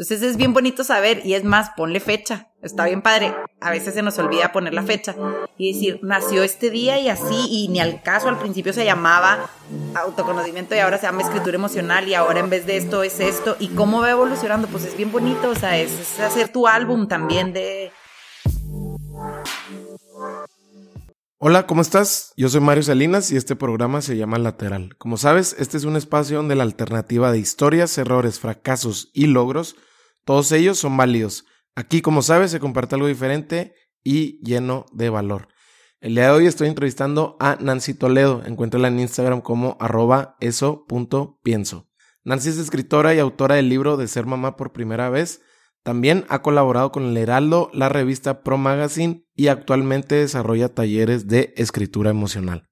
Entonces es bien bonito saber y es más, ponle fecha. Está bien padre. A veces se nos olvida poner la fecha y decir, nació este día y así, y ni al caso al principio se llamaba autoconocimiento y ahora se llama escritura emocional y ahora en vez de esto es esto. ¿Y cómo va evolucionando? Pues es bien bonito, o sea, es, hacer tu álbum también de... Hola, ¿cómo estás? Yo soy Mario Salinas y este programa se llama Lateral. Como sabes, este es un espacio donde la alternativa de historias, errores, fracasos y logros todos ellos son válidos. Aquí, como sabes, se comparte algo diferente y lleno de valor. El día de hoy estoy entrevistando a Nancy Toledo. Encuéntrala en Instagram como arroba eso.pienso. Nancy es escritora y autora del libro de Ser Mamá por Primera Vez. También ha colaborado con el Heraldo, la revista Pro Magazine y actualmente desarrolla talleres de escritura emocional.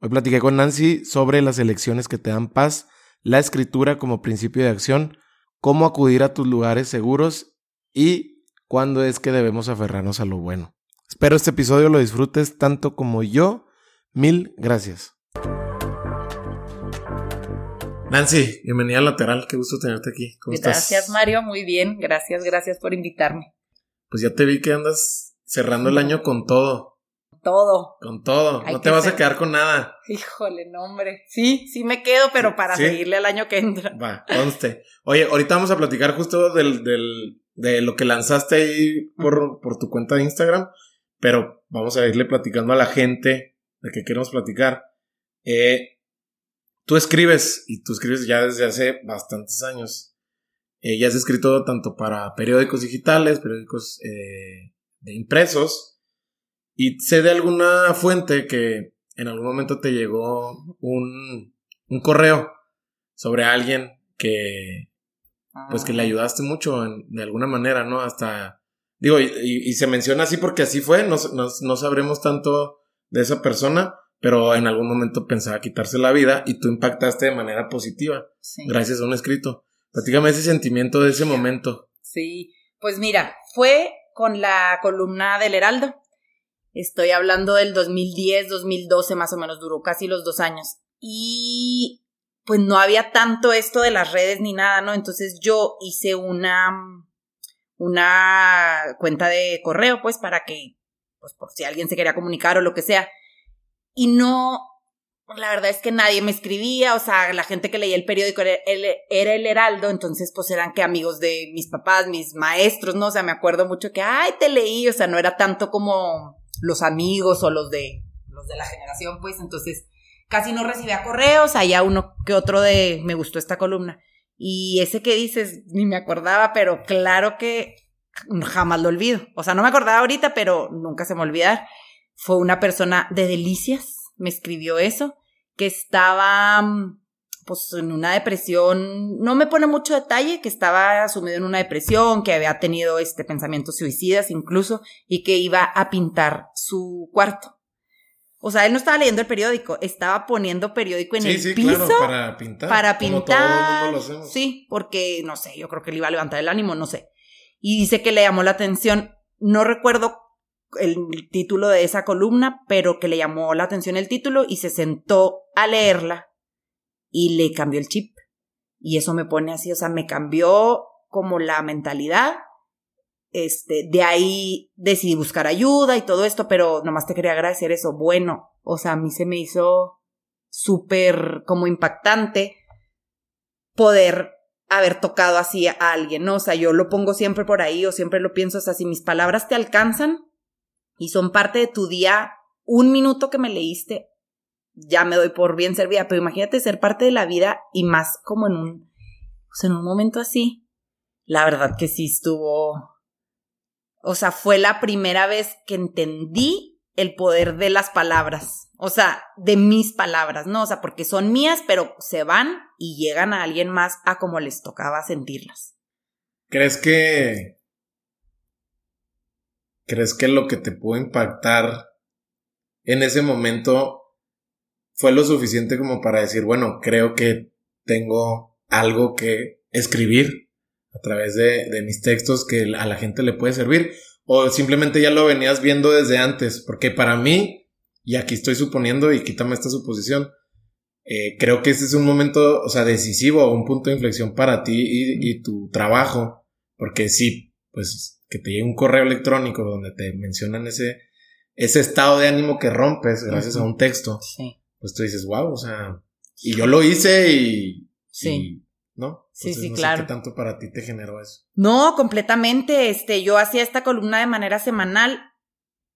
Hoy platiqué con Nancy sobre las elecciones que te dan paz, la escritura como principio de acción, cómo acudir a tus lugares seguros y cuándo es que debemos aferrarnos a lo bueno. Espero este episodio lo disfrutes tanto como yo. Mil gracias. Nancy, bienvenida a Lateral, qué gusto tenerte aquí. ¿Cómo gracias, Mario, muy bien, gracias, gracias por invitarme. Pues ya te vi que andas cerrando el año con todo todo. Con todo. no te vas a quedar con nada. Híjole, no, hombre. Sí, sí me quedo, pero para seguirle al año que entra. Va, conste. Oye, ahorita vamos a platicar justo del, del, de lo que lanzaste ahí por, por tu cuenta de Instagram, pero vamos a irle platicando a la gente de qué queremos platicar. Eh, tú escribes, y tú escribes ya desde hace bastantes años. Eh, ya has escrito tanto para periódicos digitales, periódicos eh, de impresos, y sé de alguna fuente que en algún momento te llegó un, un correo sobre alguien que, pues que le ah. ayudaste mucho de alguna manera, ¿no? Hasta, digo, y, se menciona así porque así fue, no, no, sabremos tanto de esa persona, pero en algún momento pensaba quitarse la vida y tú impactaste de manera positiva, gracias a un escrito. Platícame ese sentimiento de ese momento. Sí, pues mira, fue con la columna del Heraldo. Estoy hablando del 2010, 2012 más o menos, duró casi los dos años. Y pues no había tanto esto de las redes ni nada, ¿no? Entonces yo hice una, una cuenta de correo, pues para que, pues por si alguien se quería comunicar o lo que sea. Y no, la verdad es que nadie me escribía, o sea, la gente que leía el periódico era el, era el, Heraldo, entonces pues eran que amigos de mis papás, mis maestros, ¿no? O sea, me acuerdo mucho que, ay, te leí, o sea, no era tanto como los amigos o los de, los de la generación, pues entonces casi no recibía correos, allá uno que otro de me gustó esta columna. Y ese que dices, ni me acordaba, pero claro que jamás lo olvido. O sea, no me acordaba ahorita, pero nunca se me olvidar. Fue una persona de delicias, me escribió eso, que estaba pues en una depresión, no me pone mucho detalle, que estaba sumido en una depresión, que había tenido este pensamientos suicidas incluso, y que iba a pintar su cuarto. O sea, él no estaba leyendo el periódico, estaba poniendo periódico en el sí, piso claro, para pintar. Para pintar. Sí, porque no sé, yo creo que le iba a levantar el ánimo, no sé. Y dice que le llamó la atención, no recuerdo el título de esa columna, pero que le llamó la atención el título y se sentó a leerla y le cambió el chip. Y eso me pone así, o sea, me cambió como la mentalidad. Este, de ahí decidí buscar ayuda y todo esto, pero nomás te quería agradecer eso. Bueno, o sea, a mí se me hizo súper como impactante poder haber tocado así a alguien, ¿no? O sea, yo lo pongo siempre por ahí o siempre lo pienso, o sea, si mis palabras te alcanzan y son parte de tu día, un minuto que me leíste, ya me doy por bien servida, pero imagínate ser parte de la vida y más como en un, pues en un momento así. La verdad que sí estuvo, o sea, fue la primera vez que entendí el poder de las palabras, o sea, de mis palabras, ¿no? O sea, porque son mías, pero se van y llegan a alguien más a como les tocaba sentirlas. ¿Crees que... ¿Crees que lo que te pudo impactar en ese momento fue lo suficiente como para decir, bueno, creo que tengo algo que escribir a través de, mis textos que a la gente le puede servir. O simplemente ya lo venías viendo desde antes, porque para mí, y aquí estoy suponiendo y quítame esta suposición, eh, creo que este es un momento, o sea, decisivo, un punto de inflexión para ti y, y tu trabajo, Porque sí, pues que te llegue un correo electrónico donde te mencionan ese, ese estado de ánimo que rompes gracias a un texto. Sí. Pues tú dices, wow, o sea, y yo lo hice y... Sí. ¿No? sí, sí, claro. ¿Qué tanto para ti te generó eso? No, completamente. Este, yo hacía esta columna de manera semanal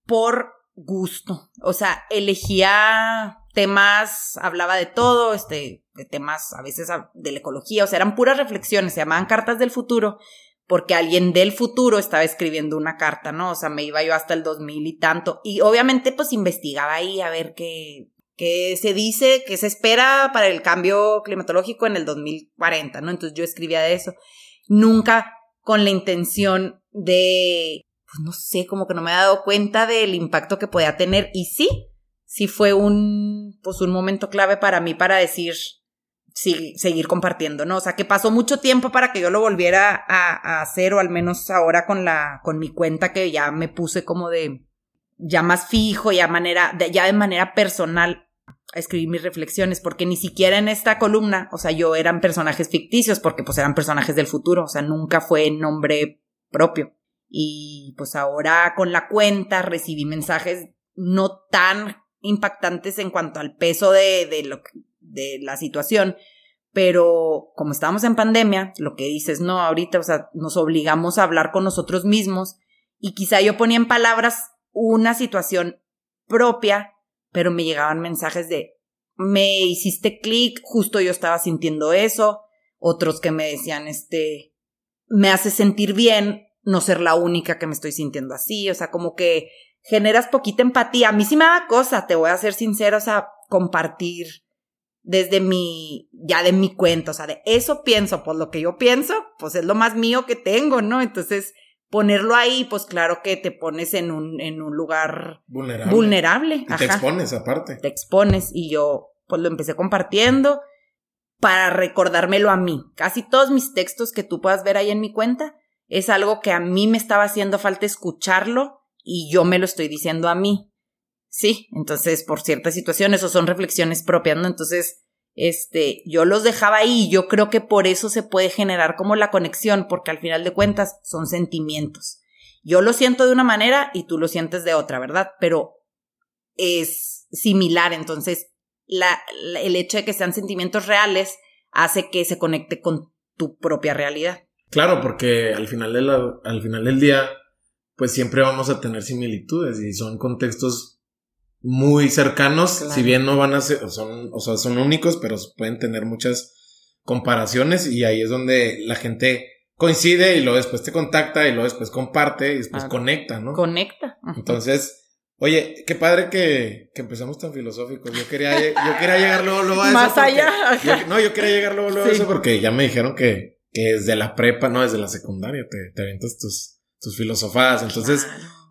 por gusto. O sea, elegía temas, hablaba de todo, este, de temas a veces de la ecología, o sea, eran puras reflexiones, se llamaban cartas del futuro, porque alguien del futuro estaba escribiendo una carta, ¿no? O sea, me iba yo hasta el 2000 y tanto, y obviamente pues investigaba ahí a ver qué, qué se dice, qué se espera para el cambio climatológico en el 2040, ¿no? Entonces yo escribía de eso, nunca con la intención de, pues no sé, como que no me he dado cuenta del impacto que podía tener, y sí, sí fue un, pues un momento clave para mí para decir, sí, seguir compartiendo, ¿no? O sea, que pasó mucho tiempo para que yo lo volviera a, hacer, o al menos ahora con la, con mi cuenta que ya me puse como de, ya más fijo, ya manera, ya de manera personal a escribir mis reflexiones, porque ni siquiera en esta columna, o sea, yo eran personajes ficticios, porque pues eran personajes del futuro, o sea, nunca fue nombre propio. Y pues ahora con la cuenta recibí mensajes no tan impactantes en cuanto al peso de, de, lo, de la situación, pero como estábamos en pandemia, lo que dices, no, ahorita, o sea, nos obligamos a hablar con nosotros mismos y quizá yo ponía en palabras una situación propia, pero me llegaban mensajes de, me hiciste clic, justo yo estaba sintiendo eso, otros que me decían, este, me hace sentir bien no ser la única que me estoy sintiendo así, o sea, como que generas poquita empatía. A mí sí me da cosa, te voy a ser sincera, o sea, compartir desde mi, ya de mi cuenta, o sea, de eso pienso, pues lo que yo pienso, pues es lo más mío que tengo, ¿no? Entonces, ponerlo ahí, pues claro que te pones en un, en un lugar vulnerable. vulnerable. te expones aparte. Te expones y yo, pues lo empecé compartiendo para recordármelo a mí. Casi todos mis textos que tú puedas ver ahí en mi cuenta es algo que a mí me estaba haciendo falta escucharlo y yo me lo estoy diciendo a mí. Sí, entonces por ciertas situaciones o son reflexiones propias, ¿no? Entonces, este, yo los dejaba ahí yo creo que por eso se puede generar como la conexión, porque al final de cuentas son sentimientos. Yo lo siento de una manera y tú lo sientes de otra, ¿verdad? Pero es similar, entonces el hecho de que sean sentimientos reales hace que se conecte con tu propia realidad. Claro, porque al final, al final del día pues siempre vamos a tener similitudes y son contextos muy cercanos, si bien no van a ser, son, o sea, son únicos, pero pueden tener muchas comparaciones y ahí es donde la gente coincide y luego después te contacta y luego después comparte y después conecta, ¿no? Conecta. Entonces, oye, qué padre que, que empezamos tan filosóficos. Yo quería, yo quería llegar luego, luego a eso. Más allá. no, yo quería llegar luego, luego a eso porque ya me dijeron que, que desde la prepa, no, desde la secundaria te, te aventas tus, tus filosofadas. Entonces,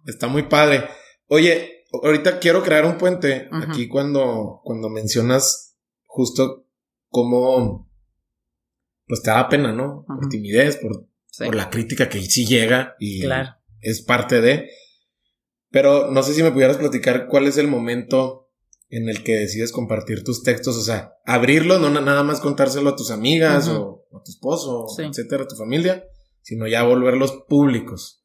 está muy padre. Oye, ahorita quiero crear un puente aquí cuando, cuando mencionas justo cómo, pues te da pena, ¿no? Por timidez, por, por la crítica que sí llega y es parte de. Pero no sé si me pudieras platicar cuál es el momento en el que decides compartir tus textos, o sea, abrirlo, no nada más contárselo a tus amigas o a tu esposo, etcétera, a tu familia, sino ya volverlos públicos.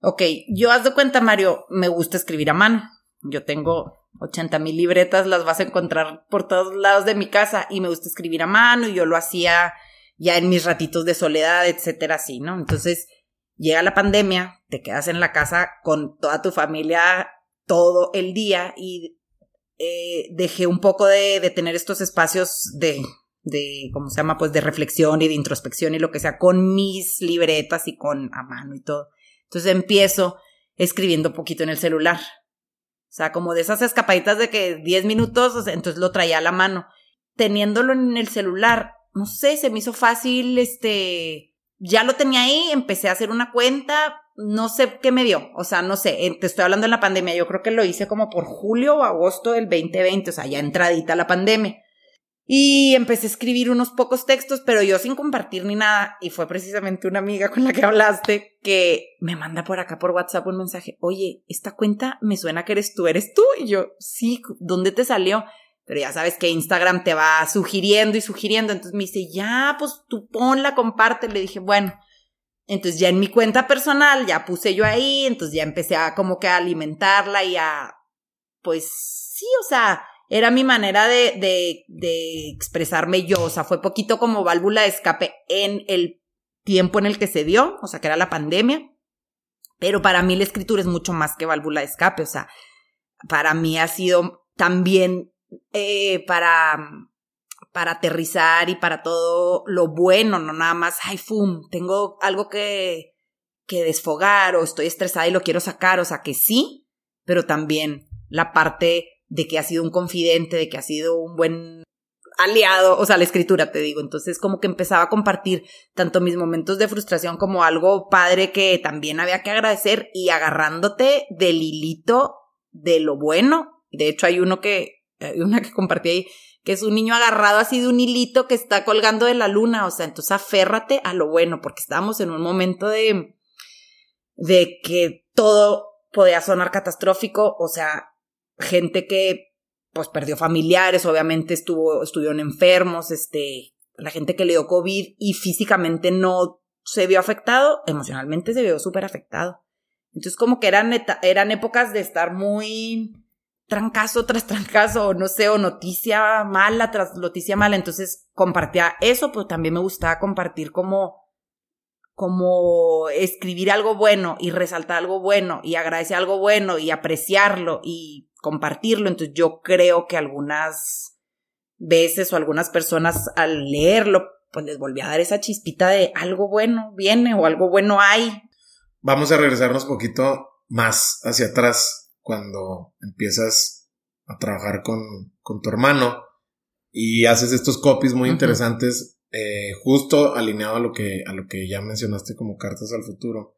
Ok, yo haz de cuenta, Mario, me gusta escribir a mano. Yo tengo 80 mil libretas, las vas a encontrar por todos lados de mi casa y me gusta escribir a mano y yo lo hacía ya en mis ratitos de soledad, etcétera, así, ¿no? Entonces llega la pandemia, te quedas en la casa con toda tu familia todo el día y eh, dejé un poco de, tener estos espacios de de, ¿cómo se llama? Pues de reflexión y de introspección y lo que sea, con mis libretas y con a mano y todo. Entonces empiezo escribiendo poquito en el celular. Sea, como de esas escapaditas de que 10 minutos, entonces lo traía a la mano. Teniéndolo en el celular, no sé, se me hizo fácil, este, ya lo tenía ahí, empecé a hacer una cuenta, no sé qué me dio, o sea, no sé, te estoy hablando en la pandemia, yo creo que lo hice como por julio o agosto del 2020, o sea, ya entradita la pandemia. Y empecé a escribir unos pocos textos, pero yo sin compartir ni nada. Y fue precisamente una amiga con la que hablaste que me manda por acá por WhatsApp un mensaje. Oye, esta cuenta me suena que eres tú, ¿eres tú? Y yo, sí, ¿dónde te salió? Pero ya sabes que Instagram te va sugiriendo y sugiriendo. Entonces me dice, ya, pues tú ponla, comparte. Le dije, bueno, Entonces ya en mi cuenta personal ya puse yo ahí, entonces ya empecé a como que a alimentarla y a, pues sí, o sea, era mi manera de, de, de expresarme yo, o sea, fue poquito como válvula de escape en el tiempo en el que se dio, o sea, que era la pandemia, pero para mí la escritura es mucho más que válvula de escape, o sea, para mí ha sido también eh, para para aterrizar y para todo lo bueno, no nada más, ay, fum, tengo algo que, que desfogar o estoy estresada y lo quiero sacar, o sea que sí, pero también la parte de que ha sido un confidente, de que ha sido un buen aliado, o sea, la escritura, te digo. Entonces, como que empezaba a compartir tanto mis momentos de frustración como algo padre que también había que agradecer y agarrándote del hilito de lo bueno. De hecho, hay uno que, hay una que compartí ahí que es un niño agarrado así de un hilito que está colgando de la luna, o sea, entonces aférrate a lo bueno, porque estábamos en un momento de, de que todo podía sonar catastrófico, o sea, gente que pues perdió familiares, obviamente estuvo, estuvieron enfermos, este, la gente que le dio COVID y físicamente no se vio afectado, emocionalmente se vio súper afectado. Entonces como que eran, eran épocas de estar muy trancazo tras trancazo, no sé, o noticia mala tras noticia mala. Entonces compartía eso, pero también me gustaba compartir como, como escribir algo bueno y resaltar algo bueno y agradecer algo bueno y apreciarlo y compartirlo. Entonces yo creo que algunas veces o algunas personas al leerlo, pues les volví a dar esa chispita de algo bueno viene o algo bueno hay. Vamos a regresarnos un poquito más hacia atrás cuando empiezas a trabajar con, con tu hermano y haces estos copies muy interesantes, eh, justo alineado a lo, que, a lo que ya mencionaste como cartas al futuro.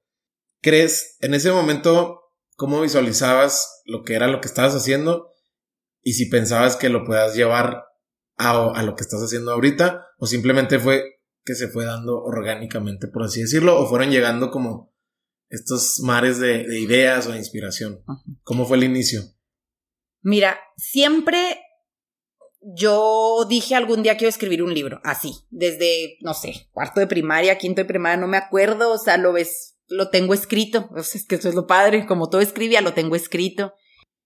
¿Crees en ese momento cómo visualizabas lo que era lo que estabas haciendo y si pensabas que lo puedas llevar a, a lo que estás haciendo ahorita o simplemente fue que se fue dando orgánicamente, por así decirlo, o fueron llegando como estos mares de, ideas o de inspiración? ¿Cómo fue el inicio? Mira, siempre yo dije algún día quiero escribir un libro, así, desde, no sé, cuarto de primaria, quinto de primaria, no me acuerdo, o sea, lo ves, lo tengo escrito, o sea, es que eso es lo padre, como todo escribía, lo tengo escrito.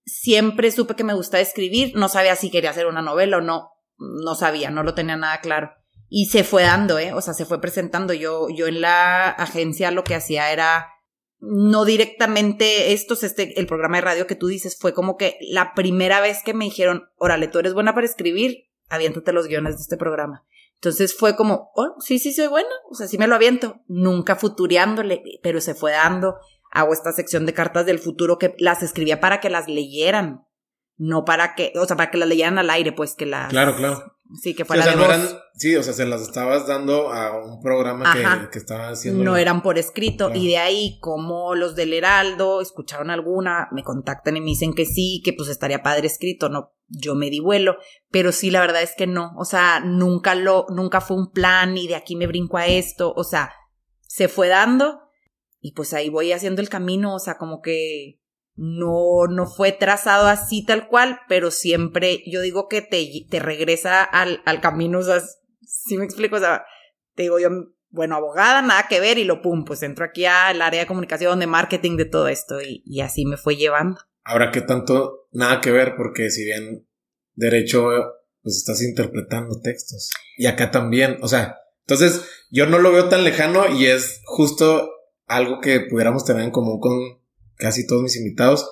Siempre supe que me gustaba escribir, no sabía si quería hacer una novela o no, no sabía, no lo tenía nada claro. Y se fue dando, ¿eh? O sea, se fue presentando. Yo, yo en la agencia lo que hacía era no directamente estos, este, el programa de radio que tú dices fue como que la primera vez que me dijeron, órale, tú eres buena para escribir, aviéntate los guiones de este programa. Entonces fue como, oh, sí, sí, soy buena, o sea, sí me lo aviento, nunca futureándole, pero se fue dando. Hago esta sección de cartas del futuro que las escribía para que las leyeran, no para que, o sea, para que las leyeran al aire, pues que las. Claro, claro. Sí, que fuera sí, sí, o sea, se las estabas dando a un programa que, que, estaba haciendo. No eran por escrito. Y de ahí, como los del Heraldo escucharon alguna, me contactan y me dicen que sí, que pues estaría padre escrito, no, yo me di vuelo. Pero sí, la verdad es que no. O sea, nunca lo, nunca fue un plan y de aquí me brinco a esto. O sea, se fue dando y pues ahí voy haciendo el camino. O sea, como que no, no fue trazado así tal cual, pero siempre yo digo que te, te regresa al, al camino, o sea, si me explico, o sea, te digo yo, bueno, abogada, nada que ver y lo pum, pues entro aquí al área de comunicación, de marketing, de todo esto y, y así me fue llevando. Ahora, ¿qué tanto? Nada que ver, porque si bien derecho, pues estás interpretando textos. Y acá también, o sea, entonces yo no lo veo tan lejano y es justo algo que pudiéramos tener en común con casi todos mis invitados,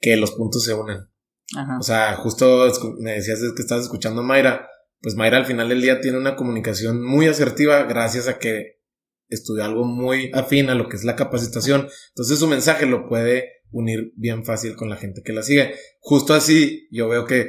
que los puntos se unen. O sea, justo me decías que estás escuchando a Mayra, pues Mayra al final del día tiene una comunicación muy asertiva gracias a que estudió algo muy afín a lo que es la capacitación. Entonces su mensaje lo puede unir bien fácil con la gente que la sigue. Justo así, yo veo que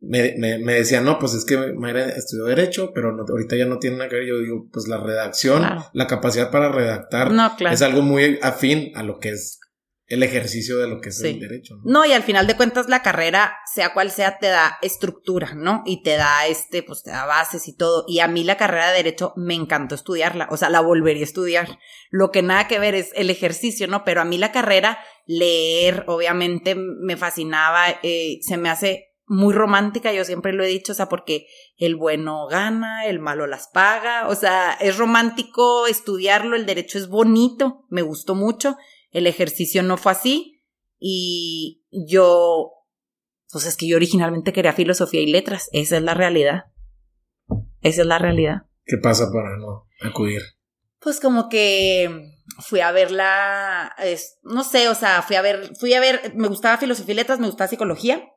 me, me, me decían, no, pues es que Mayra estudió Derecho, pero ahorita ya no tiene nada que ver. Yo digo, pues la redacción, la capacidad para redactar es algo muy afín a lo que es el ejercicio de lo que es el derecho. ¿no? ¿no? y al final de cuentas la carrera, sea cual sea, te da estructura, ¿no? Y te da este, pues te da bases y todo. Y a mí la carrera de derecho me encantó estudiarla, o sea, la volvería a estudiar. Lo que nada que ver es el ejercicio, ¿no? Pero a mí la carrera, leer, obviamente me fascinaba, eh, se me hace muy romántica, yo siempre lo he dicho, o sea, porque el bueno gana, el malo las paga, o sea, es romántico estudiarlo, el derecho es bonito, me gustó mucho, el ejercicio no fue así y yo, pues es que yo originalmente quería filosofía y letras, esa es la realidad, esa es la realidad. ¿Qué pasa para no acudir? Pues como que fui a verla, no sé, o sea, fui a ver, fui a ver, me gustaba filosofía y letras, me gustaba psicología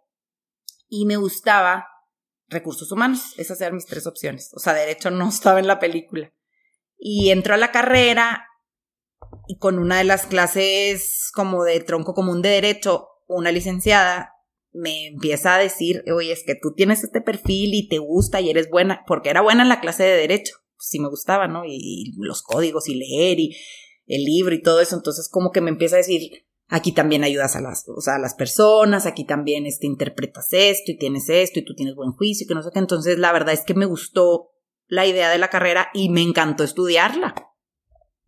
y me gustaba recursos humanos. Esas eran mis tres opciones. O sea, derecho no estaba en la película. Y entró a la carrera y con una de las clases como de tronco común de derecho, una licenciada me empieza a decir, oye, es que tú tienes este perfil y te gusta y eres buena, porque era buena en la clase de derecho, sí me gustaba, ¿no? Y, los códigos y leer y el libro y todo eso, entonces como que me empieza a decir, aquí también ayudas a las, o sea, a las personas, aquí también este, interpretas esto y tienes esto y tú tienes buen juicio y que no sé qué. Entonces, la verdad es que me gustó la idea de la carrera y me encantó estudiarla.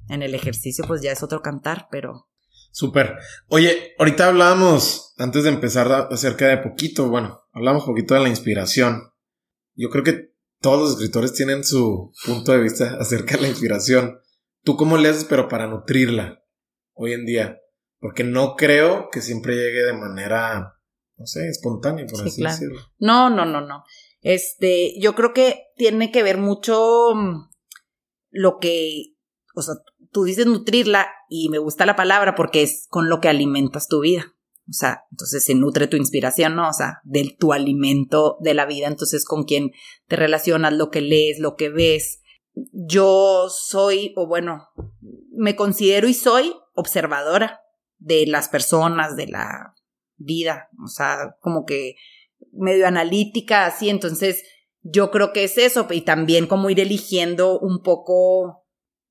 En el ejercicio, pues ya es otro cantar, pero. Súper. Oye, ahorita hablábamos, antes de empezar, acerca de poquito, bueno, hablamos poquito de la inspiración. Yo creo que todos los escritores tienen su punto de vista acerca de la inspiración. ¿Tú cómo lees, pero para nutrirla hoy en día? Porque no creo que siempre llegue de manera, no sé, espontánea, por así decirlo. No, no, no, no. Este, yo creo que tiene que ver mucho mm, lo que, o sea, tú dices nutrirla y me gusta la palabra porque es con lo que alimentas tu vida. O sea, entonces se nutre tu inspiración, ¿no? O sea, del tu alimento de la vida, entonces con quién te relacionas, lo que lees, lo que ves. Yo soy, o bueno, me considero y soy observadora de las personas, de la vida, o sea, como que medio analítica, así, entonces yo creo que es eso, y también como ir eligiendo un poco,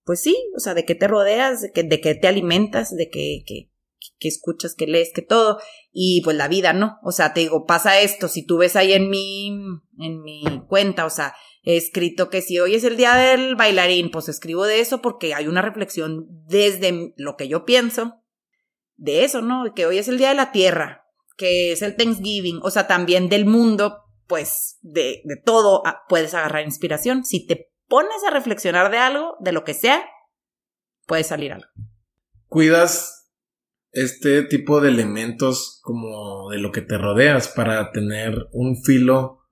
pues sí, o sea, de qué te rodeas, de qué, de qué te alimentas, de qué, qué, qué escuchas, qué lees, qué todo, y pues la vida, ¿no? O sea, te digo, pasa esto, si tú ves ahí en mi, en mi cuenta, o sea, he escrito que si hoy es el día del bailarín, pues escribo de eso porque hay una reflexión desde lo que yo pienso, de eso, ¿no? Que hoy es el Día de la Tierra, que es el Thanksgiving, o sea, también del mundo, pues de, de todo ah, puedes agarrar inspiración. Si te pones a reflexionar de algo, de lo que sea, puede salir algo. ¿Cuidas este tipo de elementos como de lo que te rodeas para tener un filo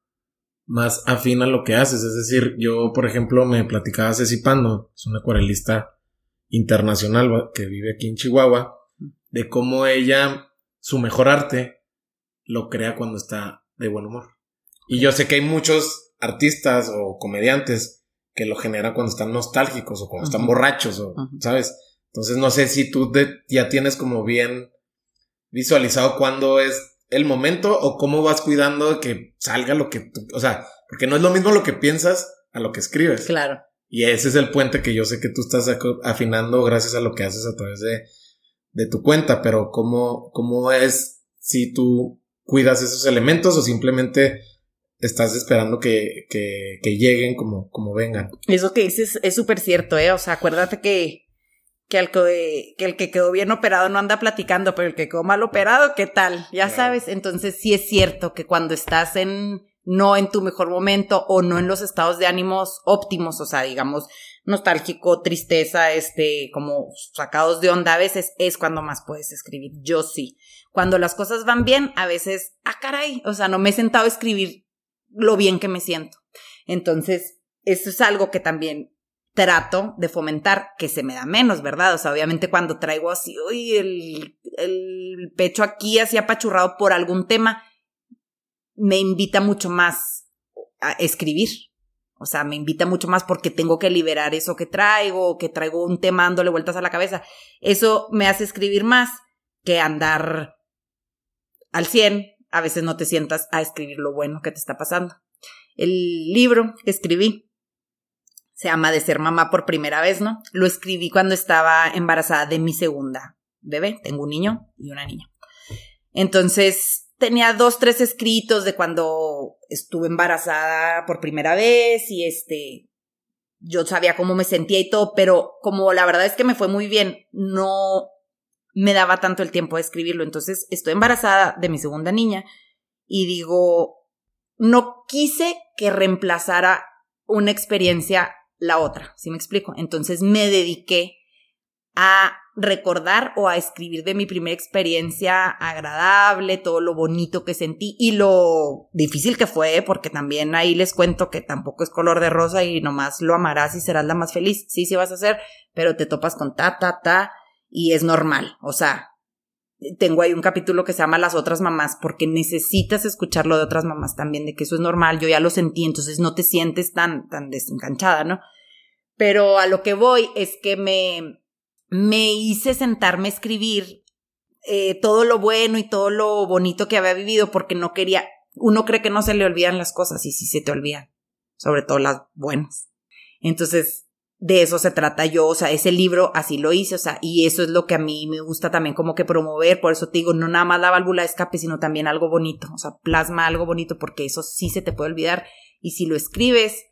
más afín a lo que haces? Es decir, yo, por ejemplo, me platicaba Ceci Pando, es una acuarelista internacional que vive aquí en Chihuahua, de cómo ella, su mejor arte, lo crea cuando está de buen humor. Y yo sé que hay muchos artistas o comediantes que lo generan cuando están nostálgicos o cuando están borrachos, o, ¿sabes? Entonces no sé si tú ya tienes como bien visualizado cuándo es el momento o cómo vas cuidando de que salga lo que tú, o sea, porque no es lo mismo lo que piensas a lo que escribes. Claro. Y ese es el puente que yo sé que tú estás afinando gracias a lo que haces a través de de tu cuenta, pero ¿cómo, cómo es si tú cuidas esos elementos o simplemente estás esperando que, que, que lleguen como, como vengan? Eso que dices es súper cierto, ¿eh? O sea, acuérdate que, que, el que, el que quedó bien operado no anda platicando, pero el que quedó mal operado, ¿qué tal? Ya sabes, entonces sí es cierto que cuando estás en no en tu mejor momento o no en los estados de ánimos óptimos, o sea, digamos, nostálgico, tristeza, este, como sacados de onda, a veces es cuando más puedes escribir. Yo sí. Cuando las cosas van bien, a veces, ah, caray, o sea, no me he sentado a escribir lo bien que me siento. Entonces, eso es algo que también trato de fomentar, que se me da menos, ¿verdad? O sea, obviamente cuando traigo así, uy, el, pecho aquí así apachurrado por algún tema, me invita mucho más a escribir. O sea, me invita mucho más porque tengo que liberar eso que traigo, que traigo un tema dándole vueltas a la cabeza. Eso me hace escribir más que andar al 100. A veces no te sientas a escribir lo bueno que te está pasando. El libro que escribí se llama De ser mamá por primera vez, ¿no? Lo escribí cuando estaba embarazada de mi segunda bebé. Tengo un niño y una niña. Entonces, tenía dos, tres escritos de cuando estuve embarazada por primera vez y este, yo sabía cómo me sentía y todo, pero como la verdad es que me fue muy bien, no me daba tanto el tiempo de escribirlo. Entonces estoy embarazada de mi segunda niña y digo, no quise que reemplazara una experiencia la otra, ¿sí me explico? Entonces me dediqué a recordar o a escribir de mi primera experiencia agradable, todo lo bonito que sentí y lo difícil que fue, porque también ahí les cuento que tampoco es color de rosa y nomás lo amarás y serás la más feliz. Sí, sí vas a hacer, pero te topas con ta, ta, ta y es normal. O sea, tengo ahí un capítulo que se llama Las otras mamás, porque necesitas escucharlo de otras mamás también, de que eso es normal, yo ya lo sentí, entonces no te sientes tan, tan desenganchada, ¿no? Pero a lo que voy es que me, me hice sentarme a escribir eh, todo lo bueno y todo lo bonito que había vivido porque no quería, uno cree que no se le olvidan las cosas y sí se te olvidan, sobre todo las buenas. Entonces, de eso se trata yo, o sea, ese libro así lo hice, o sea, y eso es lo que a mí me gusta también como que promover, por eso te digo, no nada más la válvula de escape, sino también algo bonito, o sea, plasma algo bonito porque eso sí se te puede olvidar y si lo escribes,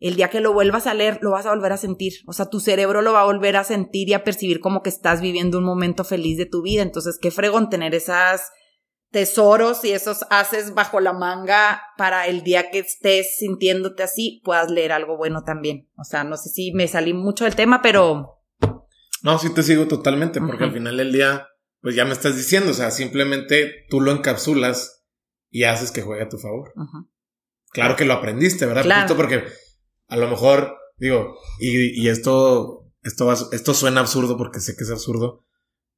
el día que lo vuelvas a leer, lo vas a volver a sentir. O sea, tu cerebro lo va a volver a sentir y a percibir como que estás viviendo un momento feliz de tu vida. Entonces, qué fregón tener esas tesoros y esos haces bajo la manga para el día que estés sintiéndote así, puedas leer algo bueno también. O sea, no sé si me salí mucho del tema, pero... No, sí te sigo totalmente, porque al final del día, pues ya me estás diciendo, o sea, simplemente tú lo encapsulas y haces que juegue a tu favor. Claro que lo aprendiste, ¿verdad? Claro. porque a lo mejor, digo, y, y esto, esto, esto suena absurdo porque sé que es absurdo,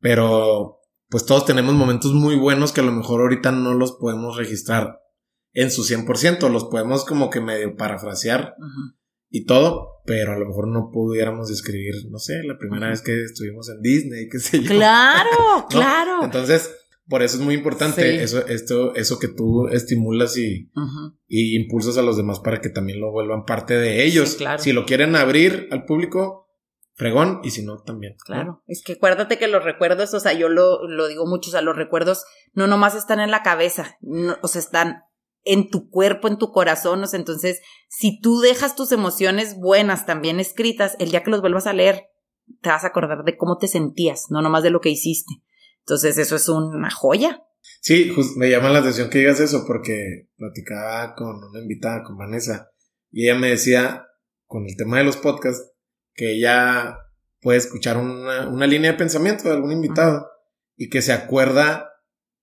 pero pues todos tenemos momentos muy buenos que a lo mejor ahorita no los podemos registrar en su 100%, los podemos como que medio parafrasear y todo, pero a lo mejor no pudiéramos describir, no sé, la primera vez que estuvimos en Disney, qué sé yo. Claro, claro. Entonces, por eso es muy importante eso, esto, eso que tú estimulas y, y, impulsas a los demás para que también lo vuelvan parte de ellos. claro. Si lo quieren abrir al público, fregón y si no, también. Claro, es que acuérdate que los recuerdos, o sea, yo lo, lo digo mucho, o sea, los recuerdos no nomás están en la cabeza, o sea, están en tu cuerpo, en tu corazón, o sea, entonces, si tú dejas tus emociones buenas también escritas, el día que los vuelvas a leer, te vas a acordar de cómo te sentías, no nomás de lo que hiciste. Entonces, eso es una joya. Sí, me llama la atención que digas eso porque platicaba con una invitada, con Vanessa, y ella me decía, con el tema de los podcasts, que ella puede escuchar una, una línea de pensamiento de algún invitado y que se acuerda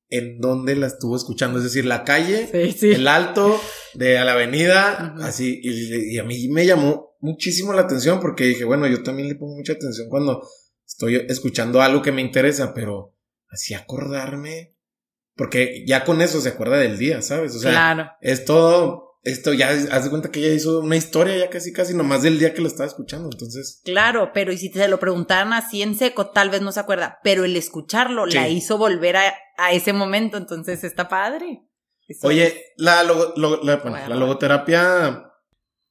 en dónde la estuvo escuchando, es decir, la calle, el alto de la avenida, así, y, a mí me llamó muchísimo la atención porque dije, bueno, yo también le pongo mucha atención cuando estoy escuchando algo que me interesa, pero así acordarme, porque ya con eso se acuerda del día, ¿sabes? O sea, claro. es todo esto ya, haz de cuenta que ella hizo una historia ya casi casi nomás del día que lo estaba escuchando, entonces. Claro, pero y si te lo preguntaran así en seco, tal vez no se acuerda, pero el escucharlo la hizo volver a, a, ese momento, entonces está padre. Oye, la, la, logoterapia,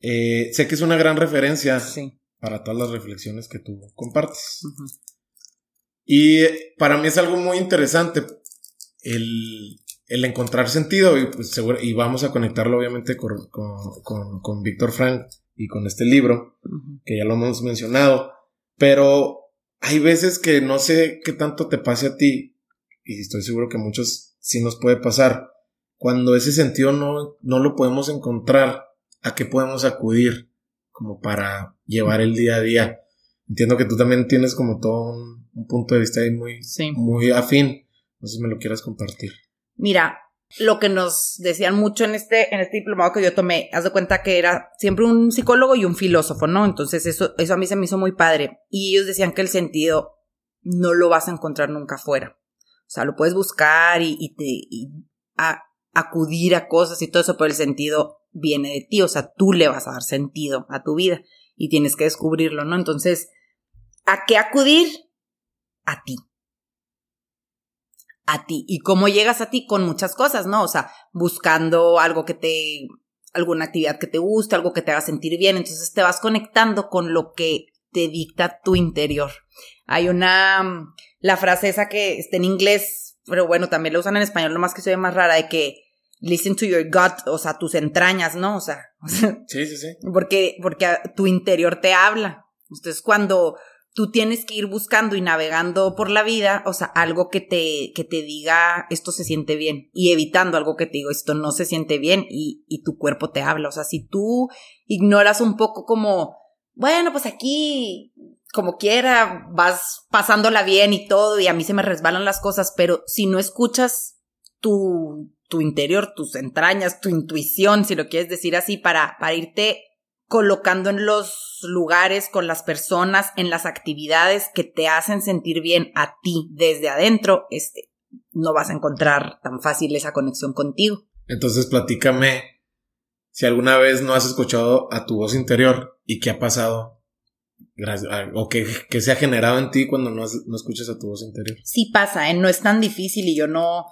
eh, sé que es una gran referencia para todas las reflexiones que tú compartes. Y para mí es algo muy interesante el el encontrar sentido y, pues, seguro, y vamos a conectarlo obviamente con, con, con, Víctor Frank y con este libro, que ya lo hemos mencionado, pero hay veces que no sé qué tanto te pase a ti, y estoy seguro que muchos sí nos puede pasar, cuando ese sentido no, no lo podemos encontrar, ¿a qué podemos acudir como para llevar el día a día? Entiendo que tú también tienes como todo un, punto de vista ahí muy, muy afín. No sé si me lo quieras compartir. Mira, lo que nos decían mucho en este, en este diplomado que yo tomé, haz de cuenta que era siempre un psicólogo y un filósofo, ¿no? Entonces eso, eso a mí se me hizo muy padre. Y ellos decían que el sentido no lo vas a encontrar nunca afuera. O sea, lo puedes buscar y, te, y acudir a cosas y todo eso, pero el sentido viene de ti. O sea, tú le vas a dar sentido a tu vida y tienes que descubrirlo, ¿no? Entonces, ¿a qué acudir? A ti a ti. ¿Y cómo llegas a ti? Con muchas cosas, ¿no? O sea, buscando algo que te, alguna actividad que te guste, algo que te haga sentir bien. Entonces te vas conectando con lo que te dicta tu interior. Hay una, la frase esa que está en inglés, pero bueno, también la usan en español, lo más que se ve más rara, de que listen to your gut, o sea, tus entrañas, ¿no? O sea, sí, sí, sí. Porque, porque tu interior te habla. Entonces, cuando tú tienes que ir buscando y navegando por la vida, o sea, algo que te, que te diga esto se siente bien y evitando algo que te diga esto no se siente bien y, y tu cuerpo te habla. O sea, si tú ignoras un poco como, bueno, pues aquí como quiera, vas pasándola bien y todo y a mí se me resbalan las cosas, pero si no escuchas tu, tu interior, tus entrañas, tu intuición, si lo quieres decir así, para, para irte colocando en los lugares, con las personas, en las actividades que te hacen sentir bien a ti desde adentro, este, no vas a encontrar tan fácil esa conexión contigo. Entonces, platícame si alguna vez no has escuchado a tu voz interior y qué ha pasado o que, se ha generado en ti cuando no, no escuchas a tu voz interior. Sí pasa, ¿eh? no es tan difícil y yo no,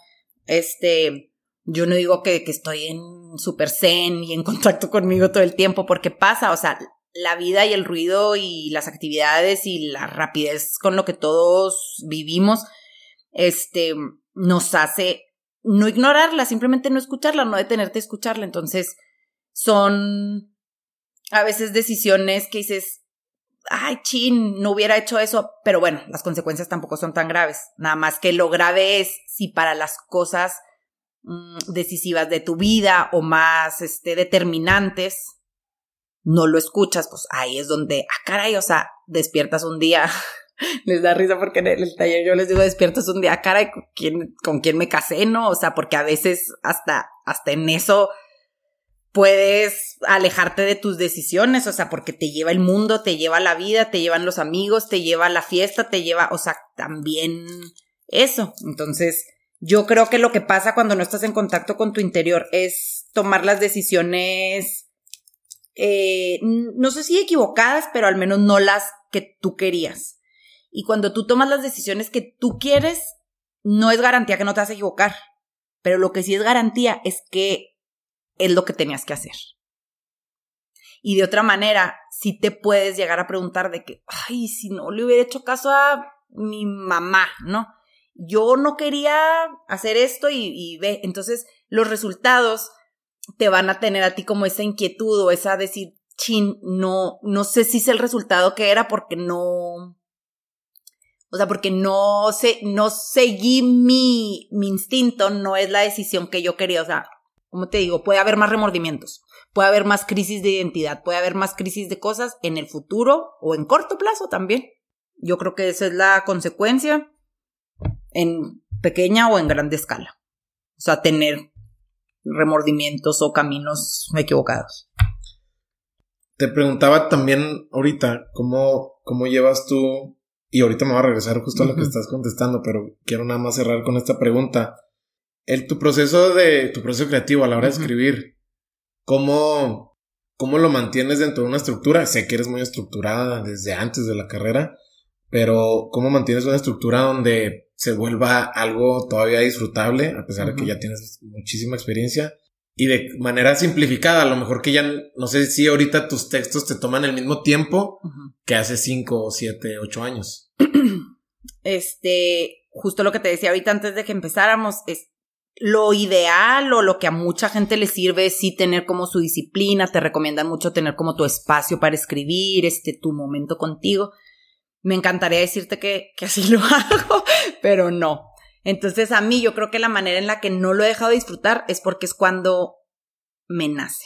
este, yo no digo que, que estoy en super zen y en contacto conmigo todo el tiempo, porque pasa, o sea, la vida y el ruido y las actividades y la rapidez con lo que todos vivimos, este, nos hace no ignorarla, simplemente no escucharla, no detenerte a escucharla. Entonces, son a veces decisiones que dices, ay, chin, no hubiera hecho eso, pero bueno, las consecuencias tampoco son tan graves. Nada más que lo grave es si para las cosas Mm, decisivas de tu vida o más este, determinantes, no lo escuchas, pues ahí es donde, ah, caray, o sea, despiertas un día. les da risa porque en el taller yo les digo, despiertas un día, ah, caray, ¿con quién, ¿con quién me casé, no? O sea, porque a veces hasta, hasta en eso puedes alejarte de tus decisiones, o sea, porque te lleva el mundo, te lleva la vida, te llevan los amigos, te lleva la fiesta, te lleva, o sea, también eso. Entonces, yo creo que lo que pasa cuando no estás en contacto con tu interior es tomar las decisiones, eh, no sé si equivocadas, pero al menos no las que tú querías. Y cuando tú tomas las decisiones que tú quieres, no es garantía que no te vas a equivocar, pero lo que sí es garantía es que es lo que tenías que hacer. Y de otra manera, si te puedes llegar a preguntar de que, ay, si no le hubiera hecho caso a mi mamá, ¿no? Yo no quería hacer esto y, ve, entonces los resultados te van a tener a ti como esa inquietud o esa decir, chin, no, no sé si es el resultado que era porque no, o sea, porque no sé, no seguí mi, mi instinto, no es la decisión que yo quería, o sea, como te digo, puede haber más remordimientos, puede haber más crisis de identidad, puede haber más crisis de cosas en el futuro o en corto plazo también. Yo creo que esa es la consecuencia en pequeña o en grande escala. O sea, tener remordimientos o caminos equivocados. Te preguntaba también ahorita cómo, cómo llevas tú, y ahorita me voy a regresar justo a lo que estás contestando, pero quiero nada más cerrar con esta pregunta. El, tu proceso de, tu proceso creativo a la hora de escribir, ¿cómo, ¿cómo lo mantienes dentro de una estructura? Sé que eres muy estructurada desde antes de la carrera, pero ¿cómo mantienes una estructura donde se vuelva algo todavía disfrutable, a pesar de que ya tienes muchísima experiencia. Y de manera simplificada, a lo mejor que ya, no sé si ahorita tus textos te toman el mismo tiempo que hace cinco, siete, ocho años. Este, justo lo que te decía ahorita antes de que empezáramos, es lo ideal o lo que a mucha gente le sirve es sí tener como su disciplina, te recomiendan mucho tener como tu espacio para escribir, este, tu momento contigo. Me encantaría decirte que, que así lo hago, pero no. Entonces a mí yo creo que la manera en la que no lo he dejado de disfrutar es porque es cuando me nace.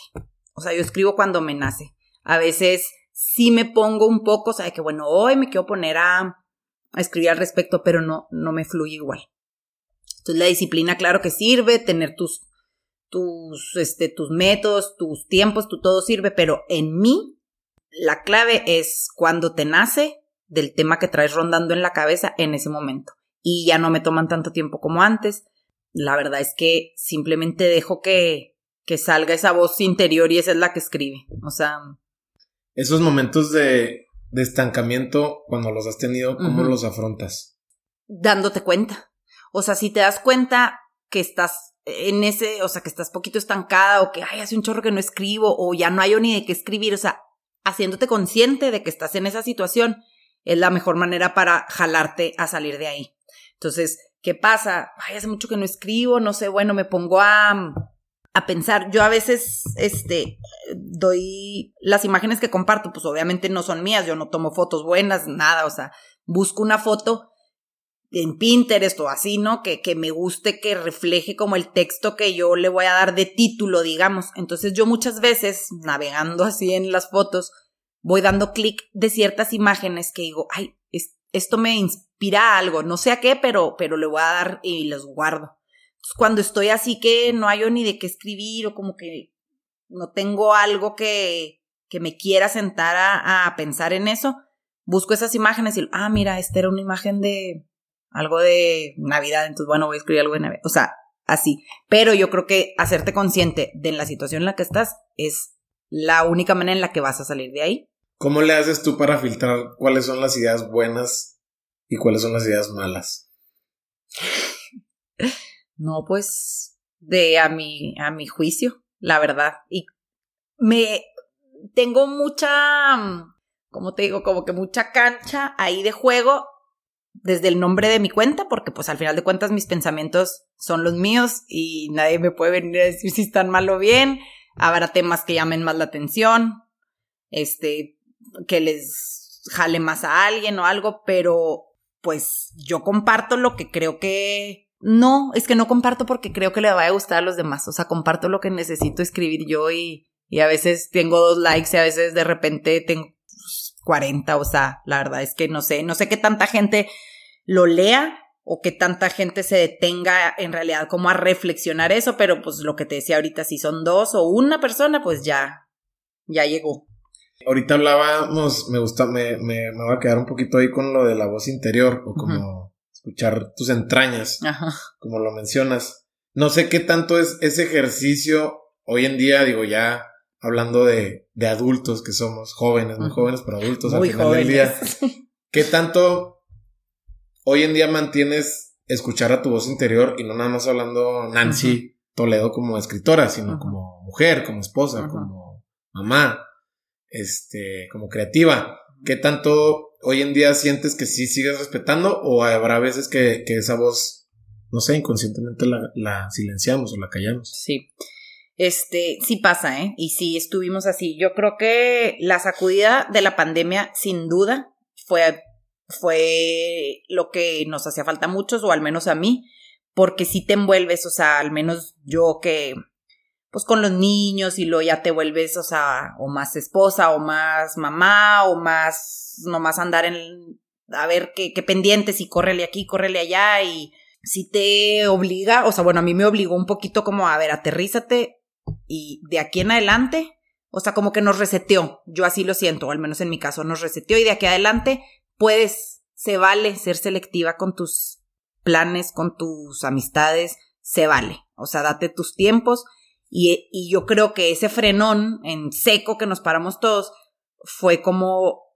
O sea, yo escribo cuando me nace. A veces sí me pongo un poco, o sea, que bueno, hoy me quiero poner a, a escribir al respecto, pero no, no me fluye igual. Entonces la disciplina, claro que sirve, tener tus, tus, este, tus métodos, tus tiempos, tu todo sirve, pero en mí la clave es cuando te nace del tema que traes rondando en la cabeza en ese momento. Y ya no me toman tanto tiempo como antes. La verdad es que simplemente dejo que, que salga esa voz interior y esa es la que escribe. O sea. Esos momentos de, de estancamiento, cuando los has tenido, ¿cómo los afrontas? Dándote cuenta. O sea, si te das cuenta que estás en ese, o sea, que estás poquito estancada o que, ay, hace un chorro que no escribo o ya no hay ni de qué escribir, o sea, haciéndote consciente de que estás en esa situación es la mejor manera para jalarte a salir de ahí. Entonces, ¿qué pasa? Ay, hace mucho que no escribo, no sé, bueno, me pongo a, a pensar. Yo a veces, este, doy las imágenes que comparto, pues obviamente no son mías, yo no tomo fotos buenas, nada, o sea, busco una foto en Pinterest o así, ¿no? Que, que me guste, que refleje como el texto que yo le voy a dar de título, digamos. Entonces yo muchas veces, navegando así en las fotos, voy dando clic de ciertas imágenes que digo, ay, esto me inspira algo, no sé a qué, pero, pero le voy a dar y los guardo. cuando estoy así que no hay ni de qué escribir o como que no tengo algo que, que me quiera sentar a, a pensar en eso, busco esas imágenes y, ah, mira, esta era una imagen de algo de Navidad, entonces bueno, voy a escribir algo de Navidad. O sea, así. Pero yo creo que hacerte consciente de la situación en la que estás es la única manera en la que vas a salir de ahí. ¿Cómo le haces tú para filtrar cuáles son las ideas buenas y cuáles son las ideas malas? No, pues de a mi a mi juicio, la verdad. Y me tengo mucha como te digo, como que mucha cancha ahí de juego desde el nombre de mi cuenta, porque pues al final de cuentas mis pensamientos son los míos y nadie me puede venir a decir si están mal o bien. Habrá temas que llamen más la atención, este, que les jale más a alguien o algo, pero pues yo comparto lo que creo que... No, es que no comparto porque creo que le vaya a gustar a los demás, o sea, comparto lo que necesito escribir yo y, y a veces tengo dos likes y a veces de repente tengo 40, o sea, la verdad es que no sé, no sé qué tanta gente lo lea o que tanta gente se detenga en realidad como a reflexionar eso, pero pues lo que te decía ahorita, si son dos o una persona, pues ya, ya llegó. Ahorita hablábamos, me gusta, me, me, me va a quedar un poquito ahí con lo de la voz interior, o como escuchar tus entrañas, como lo mencionas. No sé qué tanto es ese ejercicio hoy en día, digo, ya hablando de, de adultos que somos, jóvenes, muy jóvenes, pero adultos al final del día. ¿Qué tanto hoy en día mantienes escuchar a tu voz interior y no nada más hablando Nancy Toledo como escritora, sino como mujer, como esposa, como mamá, este, como creativa? ¿Qué tanto hoy en día sientes que sí sigues respetando o habrá veces que, que esa voz, no sé, inconscientemente la, silenciamos o la callamos? Sí. Este, sí pasa, ¿eh? Y sí estuvimos así. Yo creo que la sacudida de la pandemia, sin duda, fue, fue lo que nos hacía falta a muchos, o al menos a mí, porque si te envuelves, o sea, al menos yo que, pues con los niños y luego ya te vuelves, o sea, o más esposa, o más mamá, o más, nomás andar en, a ver qué, qué pendientes y córrele aquí, córrele allá y si te obliga, o sea, bueno, a mí me obligó un poquito como, a ver, aterrízate, y de aquí en adelante, o sea, como que nos reseteó, yo así lo siento, o al menos en mi caso, nos reseteó y de aquí adelante puedes, se vale ser selectiva con tus planes, con tus amistades, se vale, o sea, date tus tiempos y, y yo creo que ese frenón en seco que nos paramos todos fue como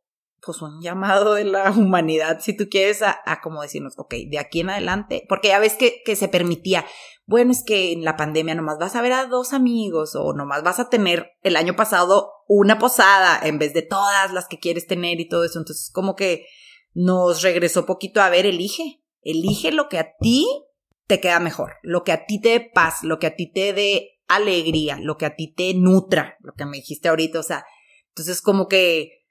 pues un llamado de la humanidad, si tú quieres, a, a, como decirnos, ok, de aquí en adelante, porque ya ves que, que se permitía, bueno, es que en la pandemia nomás vas a ver a dos amigos o nomás vas a tener el año pasado una posada en vez de todas las que quieres tener y todo eso, entonces como que nos regresó poquito a ver, elige, elige lo que a ti te queda mejor, lo que a ti te dé paz, lo que a ti te dé alegría, lo que a ti te nutra, lo que me dijiste ahorita, o sea, entonces como que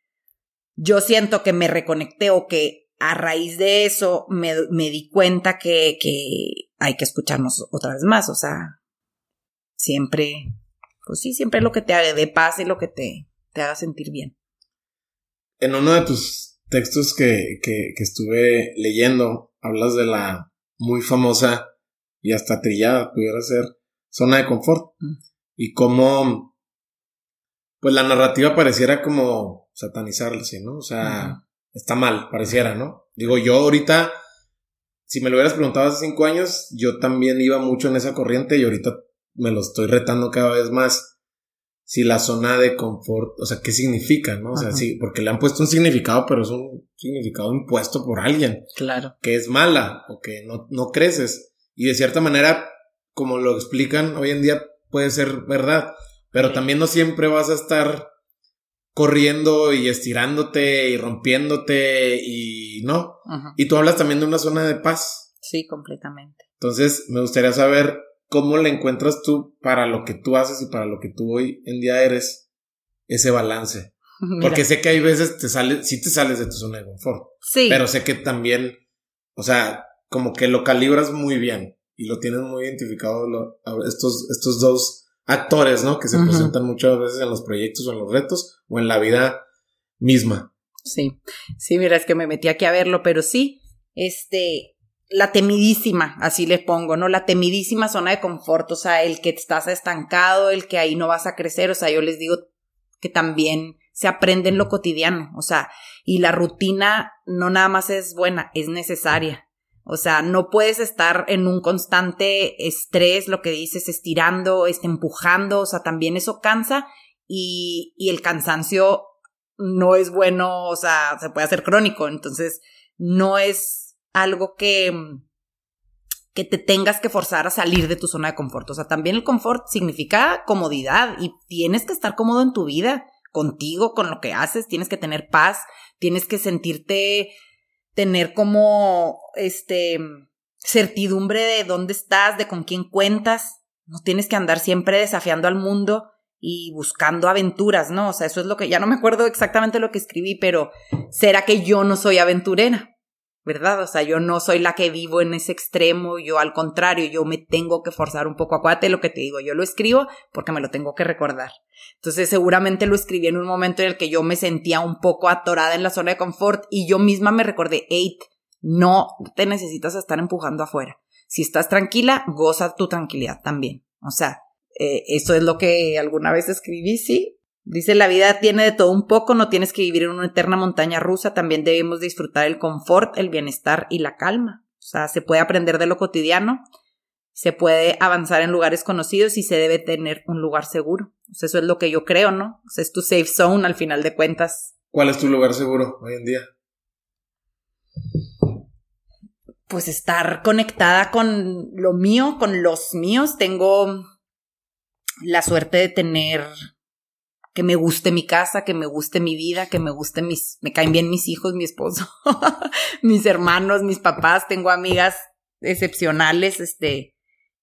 yo siento que me reconecté o que a raíz de eso me, me di cuenta que, que hay que escucharnos otra vez más, o sea, siempre, pues sí, siempre lo que te haga de paz y lo que te, te haga sentir bien. En uno de tus textos que, que, que estuve leyendo, hablas de la muy famosa y hasta trillada, pudiera ser, zona de confort. Mm. Y cómo, pues la narrativa pareciera como satanizarse, ¿no? O sea, está mal, pareciera, ¿no? Digo, yo ahorita, si me lo hubieras preguntado hace cinco años, yo también iba mucho en esa corriente y ahorita me lo estoy retando cada vez más. Si la zona de confort, o sea, ¿qué significa, no? O sea, sí, porque le han puesto un significado, pero es un significado impuesto por alguien. Claro. Que es mala o que no, no creces. Y de cierta manera, como lo explican hoy en día, puede ser verdad. Pero también no siempre vas a estar corriendo y estirándote y rompiéndote y no. Y tú hablas también de una zona de paz. Sí, completamente. Entonces, me gustaría saber ¿cómo le encuentras tú para lo que tú haces y para lo que tú hoy en día eres ese balance? Porque sé que hay veces te sales, sí te sales de tu zona de confort. Sí. Pero sé que también, o sea, como que lo calibras muy bien y lo tienes muy identificado estos, estos dos actores, ¿no? Que se presentan muchas veces en los proyectos o en los retos o en la vida misma. Sí, sí, mira, es que me metí aquí a verlo, pero sí, este, la temidísima, así le pongo, ¿no? La temidísima zona de confort, o sea, el que estás estancado, el que ahí no vas a crecer, o sea, yo les digo que también se aprende en lo cotidiano, o sea, y la rutina no nada más es buena, es necesaria. O sea, no puedes estar en un constante estrés, lo que dices, estirando, este, empujando, o sea, también eso cansa y, y el cansancio no es bueno, o sea, se puede hacer crónico, entonces no es algo que, que te tengas que forzar a salir de tu zona de confort. O sea, también el confort significa comodidad y tienes que estar cómodo en tu vida, contigo, con lo que haces, tienes que tener paz, tienes que sentirte tener como este certidumbre de dónde estás, de con quién cuentas. No tienes que andar siempre desafiando al mundo y buscando aventuras, ¿no? O sea, eso es lo que ya no me acuerdo exactamente lo que escribí, pero será que yo no soy aventurera. ¿Verdad? O sea, yo no soy la que vivo en ese extremo, yo al contrario, yo me tengo que forzar un poco. Acuérdate lo que te digo, yo lo escribo porque me lo tengo que recordar. Entonces, seguramente lo escribí en un momento en el que yo me sentía un poco atorada en la zona de confort y yo misma me recordé, eight, no te necesitas estar empujando afuera. Si estás tranquila, goza tu tranquilidad también. O sea, eh, eso es lo que alguna vez escribí, sí, Dice, la vida tiene de todo un poco, no tienes que vivir en una eterna montaña rusa, también debemos disfrutar el confort, el bienestar y la calma. O sea, se puede aprender de lo cotidiano, se puede avanzar en lugares conocidos y se debe tener un lugar seguro. O sea, eso es lo que yo creo, ¿no? O sea, es tu safe zone al final de cuentas. ¿Cuál es tu lugar seguro hoy en día? Pues estar conectada con lo mío, con los míos. Tengo la suerte de tener que me guste mi casa, que me guste mi vida, que me guste mis, me caen bien mis hijos, mi esposo, mis hermanos, mis papás, tengo amigas excepcionales, este,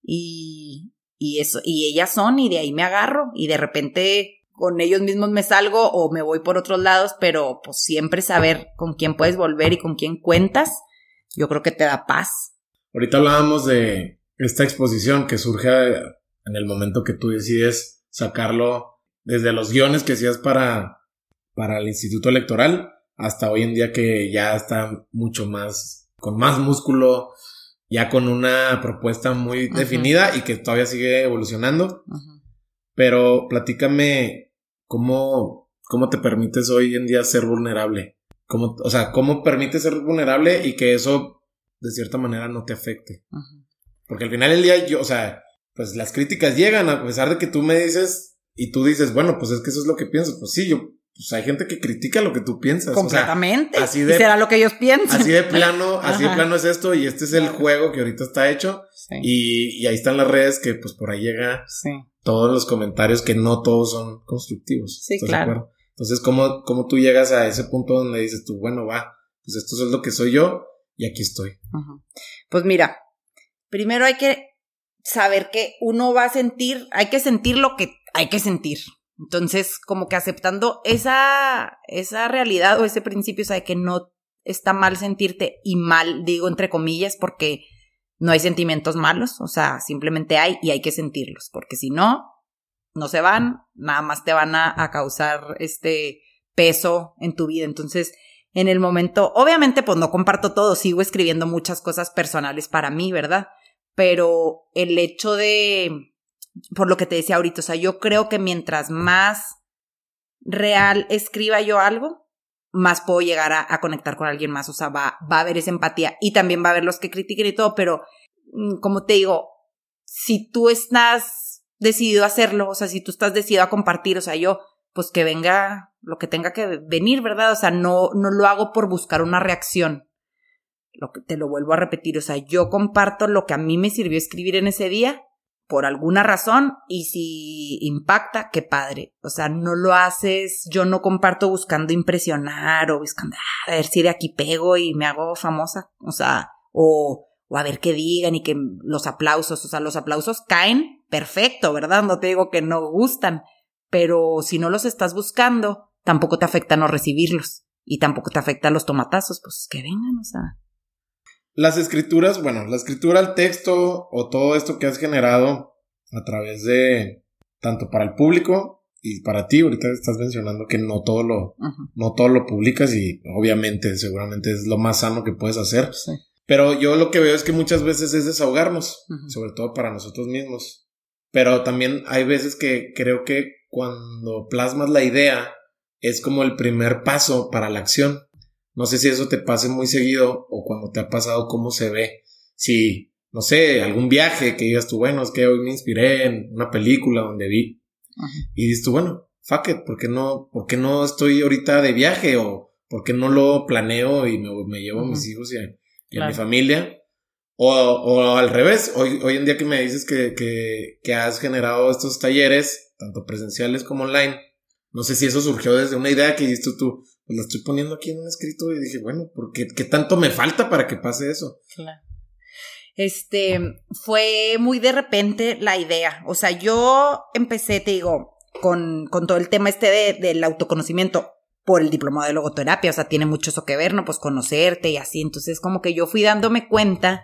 y, y eso, y ellas son, y de ahí me agarro, y de repente con ellos mismos me salgo o me voy por otros lados, pero pues siempre saber con quién puedes volver y con quién cuentas, yo creo que te da paz. Ahorita hablábamos de esta exposición que surge en el momento que tú decides sacarlo desde los guiones que hacías para, para el Instituto Electoral hasta hoy en día que ya está mucho más, con más músculo, ya con una propuesta muy definida y que todavía sigue evolucionando. Pero platícame cómo, cómo te permites hoy en día ser vulnerable. ¿Cómo, o sea, cómo permites ser vulnerable y que eso de cierta manera no te afecte. Porque al final del día, yo, o sea, pues las críticas llegan, a pesar de que tú me dices, y tú dices, bueno, pues es que eso es lo que piensas. Pues sí, yo, pues hay gente que critica lo que tú piensas. Completamente. así de, será lo que ellos piensan. Así de plano, así de plano es esto y este es el juego que ahorita está hecho. Y, y, ahí están las redes que pues por ahí llega todos los comentarios que no todos son constructivos. Sí, claro. Entonces, ¿cómo, ¿cómo tú llegas a ese punto donde dices tú, bueno, va, pues esto es lo que soy yo y aquí estoy? Pues mira, primero hay que saber que uno va a sentir, hay que sentir lo que hay que sentir. Entonces, como que aceptando esa, esa realidad o ese principio, sabe que no está mal sentirte y mal, digo entre comillas, porque no hay sentimientos malos, o sea, simplemente hay y hay que sentirlos, porque si no, no se van, nada más te van a, a causar este peso en tu vida. Entonces, en el momento, obviamente, pues no comparto todo, sigo escribiendo muchas cosas personales para mí, ¿verdad? Pero el hecho de, por lo que te decía ahorita, o sea, yo creo que mientras más real escriba yo algo, más puedo llegar a, conectar con alguien más, o sea, va, va a haber esa empatía y también va a haber los que critiquen y todo, pero mm, como te digo, si tú estás decidido a hacerlo, o sea, si tú estás decidido a compartir, o sea, yo, pues que venga lo que tenga que venir, ¿verdad? O sea, no, no lo hago por buscar una reacción. Lo que te lo vuelvo a repetir, o sea, yo comparto lo que a mí me sirvió escribir en ese día por alguna razón y si impacta, qué padre. O sea, no lo haces, yo no comparto buscando impresionar o buscando ah, a ver si de aquí pego y me hago famosa. O sea, o, o a ver qué digan y que los aplausos, o sea, los aplausos caen perfecto, ¿verdad? No te digo que no gustan, pero si no los estás buscando, tampoco te afecta no recibirlos y tampoco te afecta los tomatazos, pues que vengan, o sea. Las escrituras, bueno, la escritura, el texto o todo esto que has generado a través de tanto para el público y para ti, ahorita estás mencionando que no todo lo, no todo lo publicas y obviamente seguramente es lo más sano que puedes hacer. Pero yo lo que veo es que muchas veces es desahogarnos, sobre todo para nosotros mismos. Pero también hay veces que creo que cuando plasmas la idea es como el primer paso para la acción. No sé si eso te pase muy seguido o cuando te ha pasado cómo se ve. Si, no sé, algún viaje que digas tú, bueno, es que hoy me inspiré en una película donde vi y dices tú, bueno, fuck it, ¿por qué no, por qué no estoy ahorita de viaje? O ¿por qué no lo planeo y me, llevo a mis hijos y a, mi familia? O, o, al revés, hoy, hoy en día que me dices que, que, que has generado estos talleres, tanto presenciales como online, no sé si eso surgió desde una idea que hiciste tú, pues la estoy poniendo aquí en un escrito y dije, bueno, ¿por qué, qué tanto me falta para que pase eso? Claro. Este, fue muy de repente la idea. O sea, yo empecé, te digo, con, con todo el tema este de, del autoconocimiento por el diplomado de logoterapia. O sea, tiene mucho eso que ver, ¿no? Pues conocerte y así. Entonces, como que yo fui dándome cuenta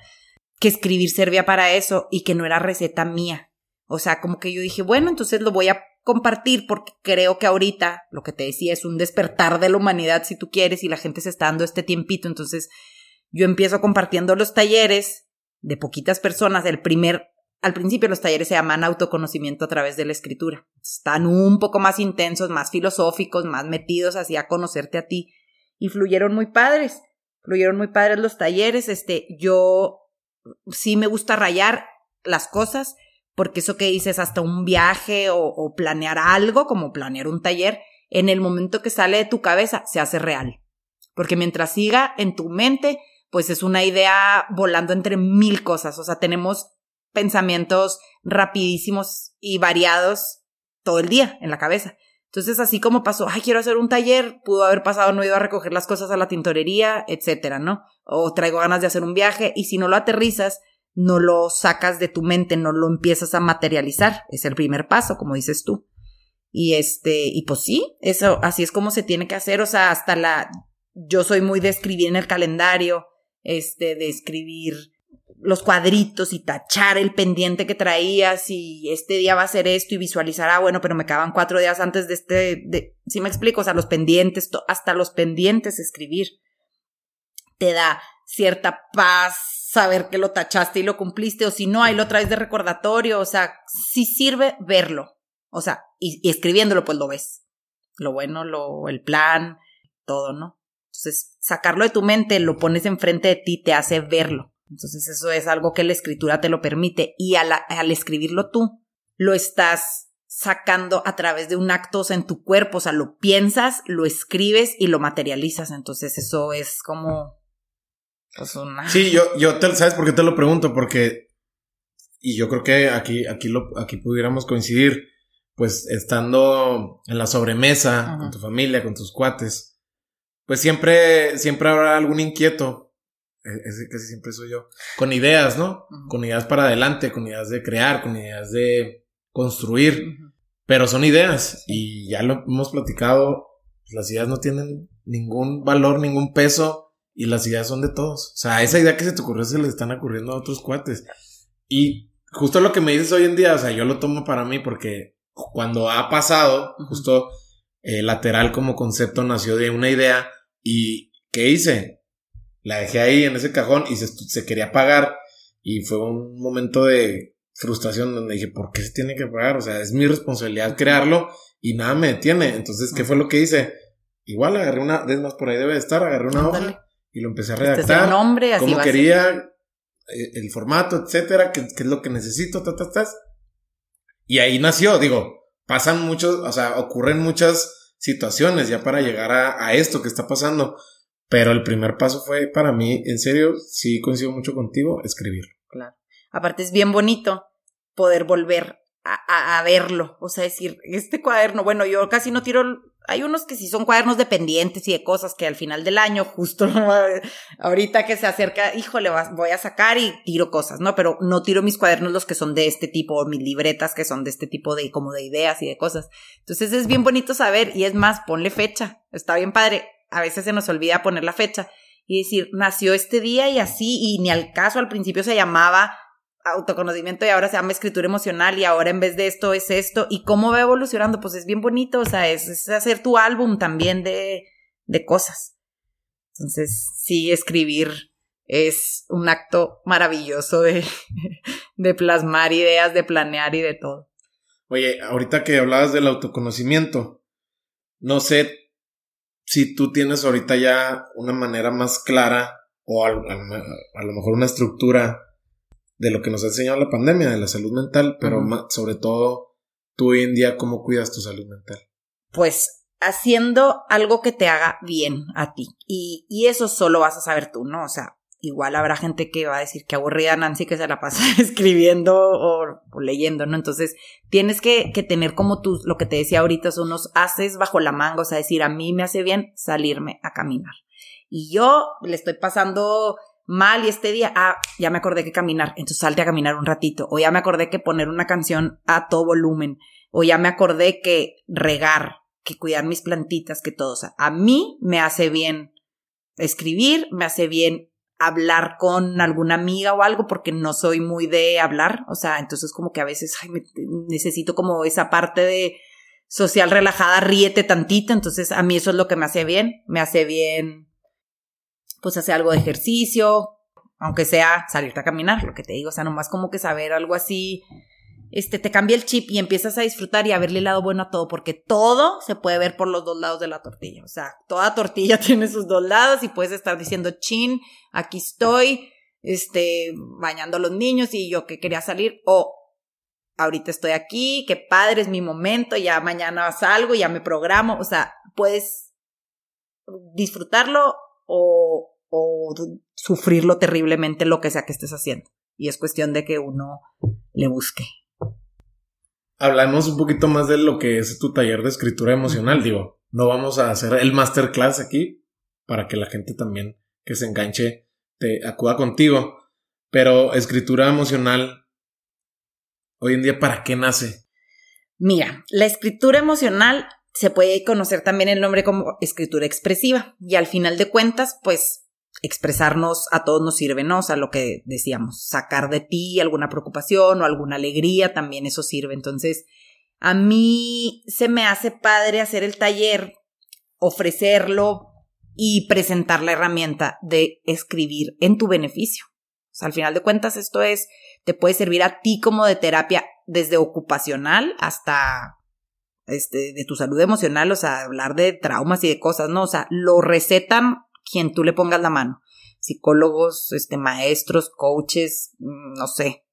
que escribir servía para eso y que no era receta mía. O sea, como que yo dije, bueno, entonces lo voy a compartir porque creo que ahorita lo que te decía es un despertar de la humanidad si tú quieres y la gente se está dando este tiempito. Entonces, yo empiezo compartiendo los talleres de poquitas personas. El primer, al principio los talleres se llaman autoconocimiento a través de la escritura. Están un poco más intensos, más filosóficos, más metidos hacia conocerte a ti. Y fluyeron muy padres. Fluyeron muy padres los talleres. Este, yo sí me gusta rayar las cosas, porque eso que dices, hasta un viaje o, planear algo, como planear un taller, en el momento que sale de tu cabeza, se hace real. Porque mientras siga en tu mente, pues es una idea volando entre mil cosas. O sea, tenemos pensamientos rapidísimos y variados todo el día en la cabeza. Entonces, así como pasó, ay, quiero hacer un taller, pudo haber pasado, no he a recoger las cosas a la tintorería, etcétera, ¿no? O traigo ganas de hacer un viaje y si no lo aterrizas, no lo sacas de tu mente, no lo empiezas a materializar. Es el primer paso, como dices tú. Y este, y pues sí, eso, así es como se tiene que hacer. O sea, hasta la, yo soy muy de escribir en el calendario, este, de escribir los cuadritos y tachar el pendiente que traías y este día va a ser esto y visualizar, ah, bueno, pero me quedaban cuatro días antes de este, de, si me explico, o sea, los pendientes, hasta los pendientes escribir. Te da cierta paz saber que lo tachaste y lo cumpliste, o si no, ahí lo traes de recordatorio, o sea, si sirve verlo, o sea, y, y escribiéndolo, pues lo ves. Lo bueno, lo, el plan, todo, ¿no? Entonces, sacarlo de tu mente, lo pones enfrente de ti, te hace verlo. Entonces, eso es algo que la escritura te lo permite. Y al, escribirlo tú, lo estás sacando a través de un acto, o sea, en tu cuerpo, o sea, lo piensas, lo escribes y lo materializas. Entonces, eso es como. Pues una... Sí, yo, yo te, ¿sabes por qué te lo pregunto? Porque. Y yo creo que aquí, aquí, lo, aquí pudiéramos coincidir, pues estando en la sobremesa, con tu familia, con tus cuates pues siempre, siempre habrá algún inquieto. E, ese casi siempre soy yo. Con ideas, ¿no? Con ideas para adelante, con ideas de crear, con ideas de construir. Pero son ideas. Y ya lo hemos platicado. Las ideas no tienen ningún valor, ningún peso. Y las ideas son de todos. O sea, esa idea que se te ocurrió se le están ocurriendo a otros cuates. Y justo lo que me dices hoy en día, o sea, yo lo tomo para mí porque cuando ha pasado, justo eh, lateral como concepto nació de una idea ¿Y qué hice? La dejé ahí en ese cajón y se, quería pagar. Y fue un momento de frustración donde dije, ¿por qué se tiene que pagar? O sea, es mi responsabilidad crearlo y nada me detiene. Entonces, ¿qué fue lo que hice? Igual agarré una, es más, por ahí debe estar, agarré una hoja y lo empecé a este redactar. nombre, así como quería, eh, el formato, etcétera, qué, es lo que necesito, ta, ta, ta. Y ahí nació, digo, pasan muchos, o sea, ocurren muchas situaciones ya para llegar a, esto que está pasando. Pero el primer paso fue para mí, en serio, sí coincido mucho contigo, escribir. Claro. Aparte es bien bonito poder volver a, a, verlo, o sea, decir, este cuaderno, bueno, yo casi no tiro, hay unos que sí son cuadernos dependientes y de cosas que al final del año, justo ahorita que se acerca, híjole, voy a sacar y tiro cosas, ¿no? Pero no tiro mis cuadernos los que son de este tipo, o mis libretas que son de este tipo de, como de ideas y de cosas. Entonces es bien bonito saber, y es más, ponle fecha, está bien padre, a veces se nos olvida poner la fecha y decir, nació este día y así, y ni al caso al principio se llamaba autoconocimiento y ahora se llama escritura emocional y ahora en vez de esto es esto y cómo va evolucionando, pues es bien bonito, o sea, es, hacer tu álbum también de, de cosas. Entonces, sí, escribir es un acto maravilloso de, de plasmar ideas, de planear y de todo. Oye, ahorita que hablabas del autoconocimiento, no sé si tú tienes ahorita ya una manera más clara o a, a lo mejor una estructura de lo que nos ha enseñado la pandemia, de la salud mental, pero sobre todo tú hoy en día, ¿cómo cuidas tu salud mental? Pues haciendo algo que te haga bien a ti. Y, y eso solo vas a saber tú, ¿no? O sea, igual habrá gente que va a decir que aburrida Nancy que se la pasa escribiendo o, leyendo, ¿no? Entonces, tienes que, que, tener como tú, lo que te decía ahorita, son unos haces bajo la manga, o sea, decir, a mí me hace bien salirme a caminar. Y yo le estoy pasando mal y este día, ah, ya me acordé que caminar, entonces salte a caminar un ratito, o ya me acordé que poner una canción a todo volumen, o ya me acordé que regar, que cuidar mis plantitas, que todo, o sea, a mí me hace bien escribir, me hace bien hablar con alguna amiga o algo porque no soy muy de hablar, o sea, entonces como que a veces necesito como esa parte de social relajada, ríete tantito, entonces a mí eso es lo que me hace bien, me hace bien pues hacer algo de ejercicio, aunque sea salirte a caminar, lo que te digo, o sea, nomás como que saber algo así, este, te cambia el chip y empiezas a disfrutar y a verle el lado bueno a todo, porque todo se puede ver por los dos lados de la tortilla, o sea, toda tortilla tiene sus dos lados y puedes estar diciendo, chin, aquí estoy, este, bañando a los niños y yo que quería salir, o ahorita estoy aquí, qué padre es mi momento, ya mañana salgo, ya me programo, o sea, puedes disfrutarlo o, o sufrirlo terriblemente lo que sea que estés haciendo. Y es cuestión de que uno le busque. Hablamos un poquito más de lo que es tu taller de escritura emocional, digo. No vamos a hacer el masterclass aquí para que la gente también que se enganche te acuda contigo. Pero escritura emocional, hoy en día, ¿para qué nace? Mira, la escritura emocional se puede conocer también el nombre como escritura expresiva y al final de cuentas, pues expresarnos a todos nos sirve, ¿no? O sea, lo que decíamos, sacar de ti alguna preocupación o alguna alegría, también eso sirve. Entonces, a mí se me hace padre hacer el taller, ofrecerlo y presentar la herramienta de escribir en tu beneficio. O sea, al final de cuentas, esto es, te puede servir a ti como de terapia desde ocupacional hasta este, de tu salud emocional, o sea, hablar de traumas y de cosas, ¿no? O sea, lo recetan quien tú le pongas la mano. Psicólogos, este, maestros, coaches, mm, no sé,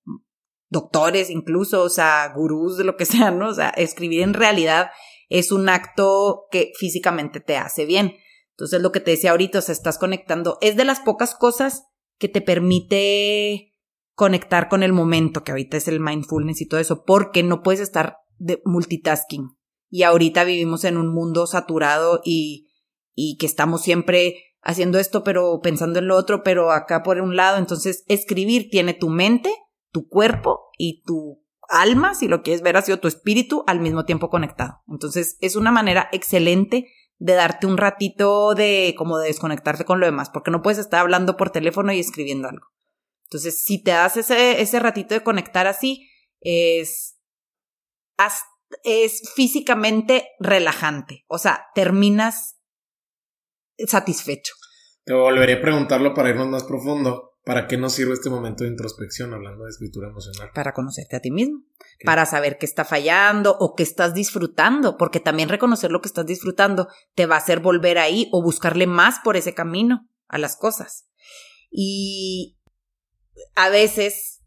doctores incluso, o sea, gurús, de lo que sea, ¿no? O sea, escribir en realidad es un acto que físicamente te hace bien. Entonces, lo que te decía ahorita, o sea, estás conectando, es de las pocas cosas que te permite conectar con el momento, que ahorita es el mindfulness y todo eso, porque no puedes estar de multitasking y ahorita vivimos en un mundo saturado y, y que estamos siempre haciendo esto, pero pensando en lo otro, pero acá por un lado. Entonces, escribir tiene tu mente, tu cuerpo y tu alma, si lo quieres ver así, o tu espíritu al mismo tiempo conectado. Entonces, es una manera excelente de darte un ratito de como de desconectarte con lo demás, porque no puedes estar hablando por teléfono y escribiendo algo. Entonces, si te das ese, ese ratito de conectar así, es, es físicamente relajante. O sea, terminas satisfecho. Te volveré a preguntarlo para irnos más profundo. ¿Para qué nos sirve este momento de introspección hablando de escritura emocional? Para conocerte a ti mismo, para saber qué está fallando o qué estás disfrutando, porque también reconocer lo que estás disfrutando te va a hacer volver ahí o buscarle más por ese camino a las cosas. Y a veces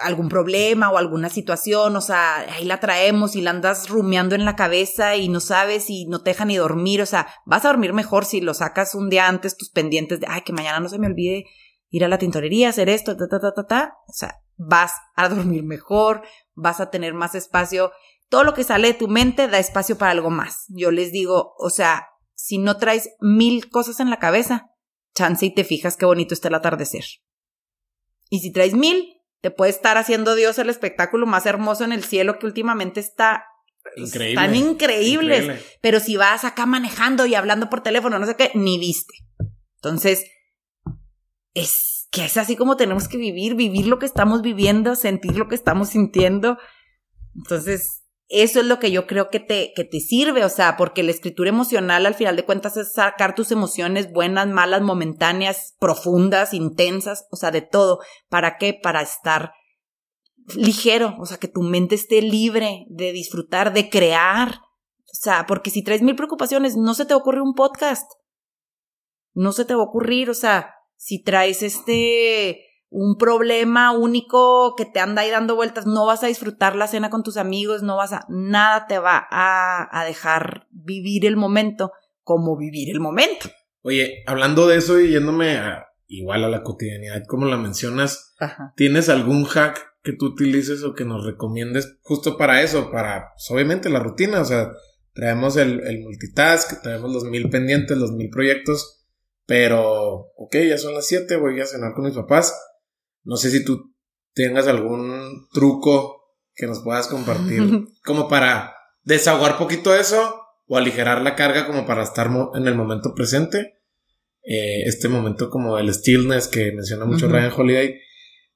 algún problema o alguna situación, o sea, ahí la traemos y la andas rumiando en la cabeza y no sabes y no te deja ni dormir, o sea, vas a dormir mejor si lo sacas un día antes tus pendientes de, ay, que mañana no se me olvide ir a la tintorería, hacer esto, ta, ta, ta, ta, ta, o sea, vas a dormir mejor, vas a tener más espacio. Todo lo que sale de tu mente da espacio para algo más. Yo les digo, o sea, si no traes mil cosas en la cabeza, chance y te fijas qué bonito está el atardecer. Y si traes mil, te puede estar haciendo Dios el espectáculo más hermoso en el cielo que últimamente está Increíble. Están increíbles. Pero si vas acá manejando y hablando por teléfono, no sé qué, ni viste. Entonces, es que es así como tenemos que vivir, vivir lo que estamos viviendo, sentir lo que estamos sintiendo. Entonces, eso es lo que yo creo que te, que te sirve, o sea, porque la escritura emocional al final de cuentas es sacar tus emociones buenas, malas, momentáneas, profundas, intensas, o sea, de todo. ¿Para qué? Para estar ligero, o sea, que tu mente esté libre de disfrutar, de crear. O sea, porque si traes mil preocupaciones, no se te ocurre un podcast. No se te va a ocurrir, o sea, si traes este un problema único que te anda ahí dando vueltas, no vas a disfrutar la cena con tus amigos, no vas a, nada te va a, a dejar vivir el momento como vivir el momento. Oye, hablando de eso y yéndome igual a la cotidianidad como la mencionas, ¿tienes algún hack que tú utilices o que nos recomiendes justo para eso, para, pues, obviamente, la rutina, o sea, traemos el, el multitask, traemos los mil pendientes, los mil proyectos, pero, ok, ya son las siete, voy a cenar con mis papás. No sé si tú tengas algún truco que nos puedas compartir, como para desahogar poquito eso o aligerar la carga como para estar en el momento presente. Eh, este momento como el stillness que menciona mucho Ryan Holiday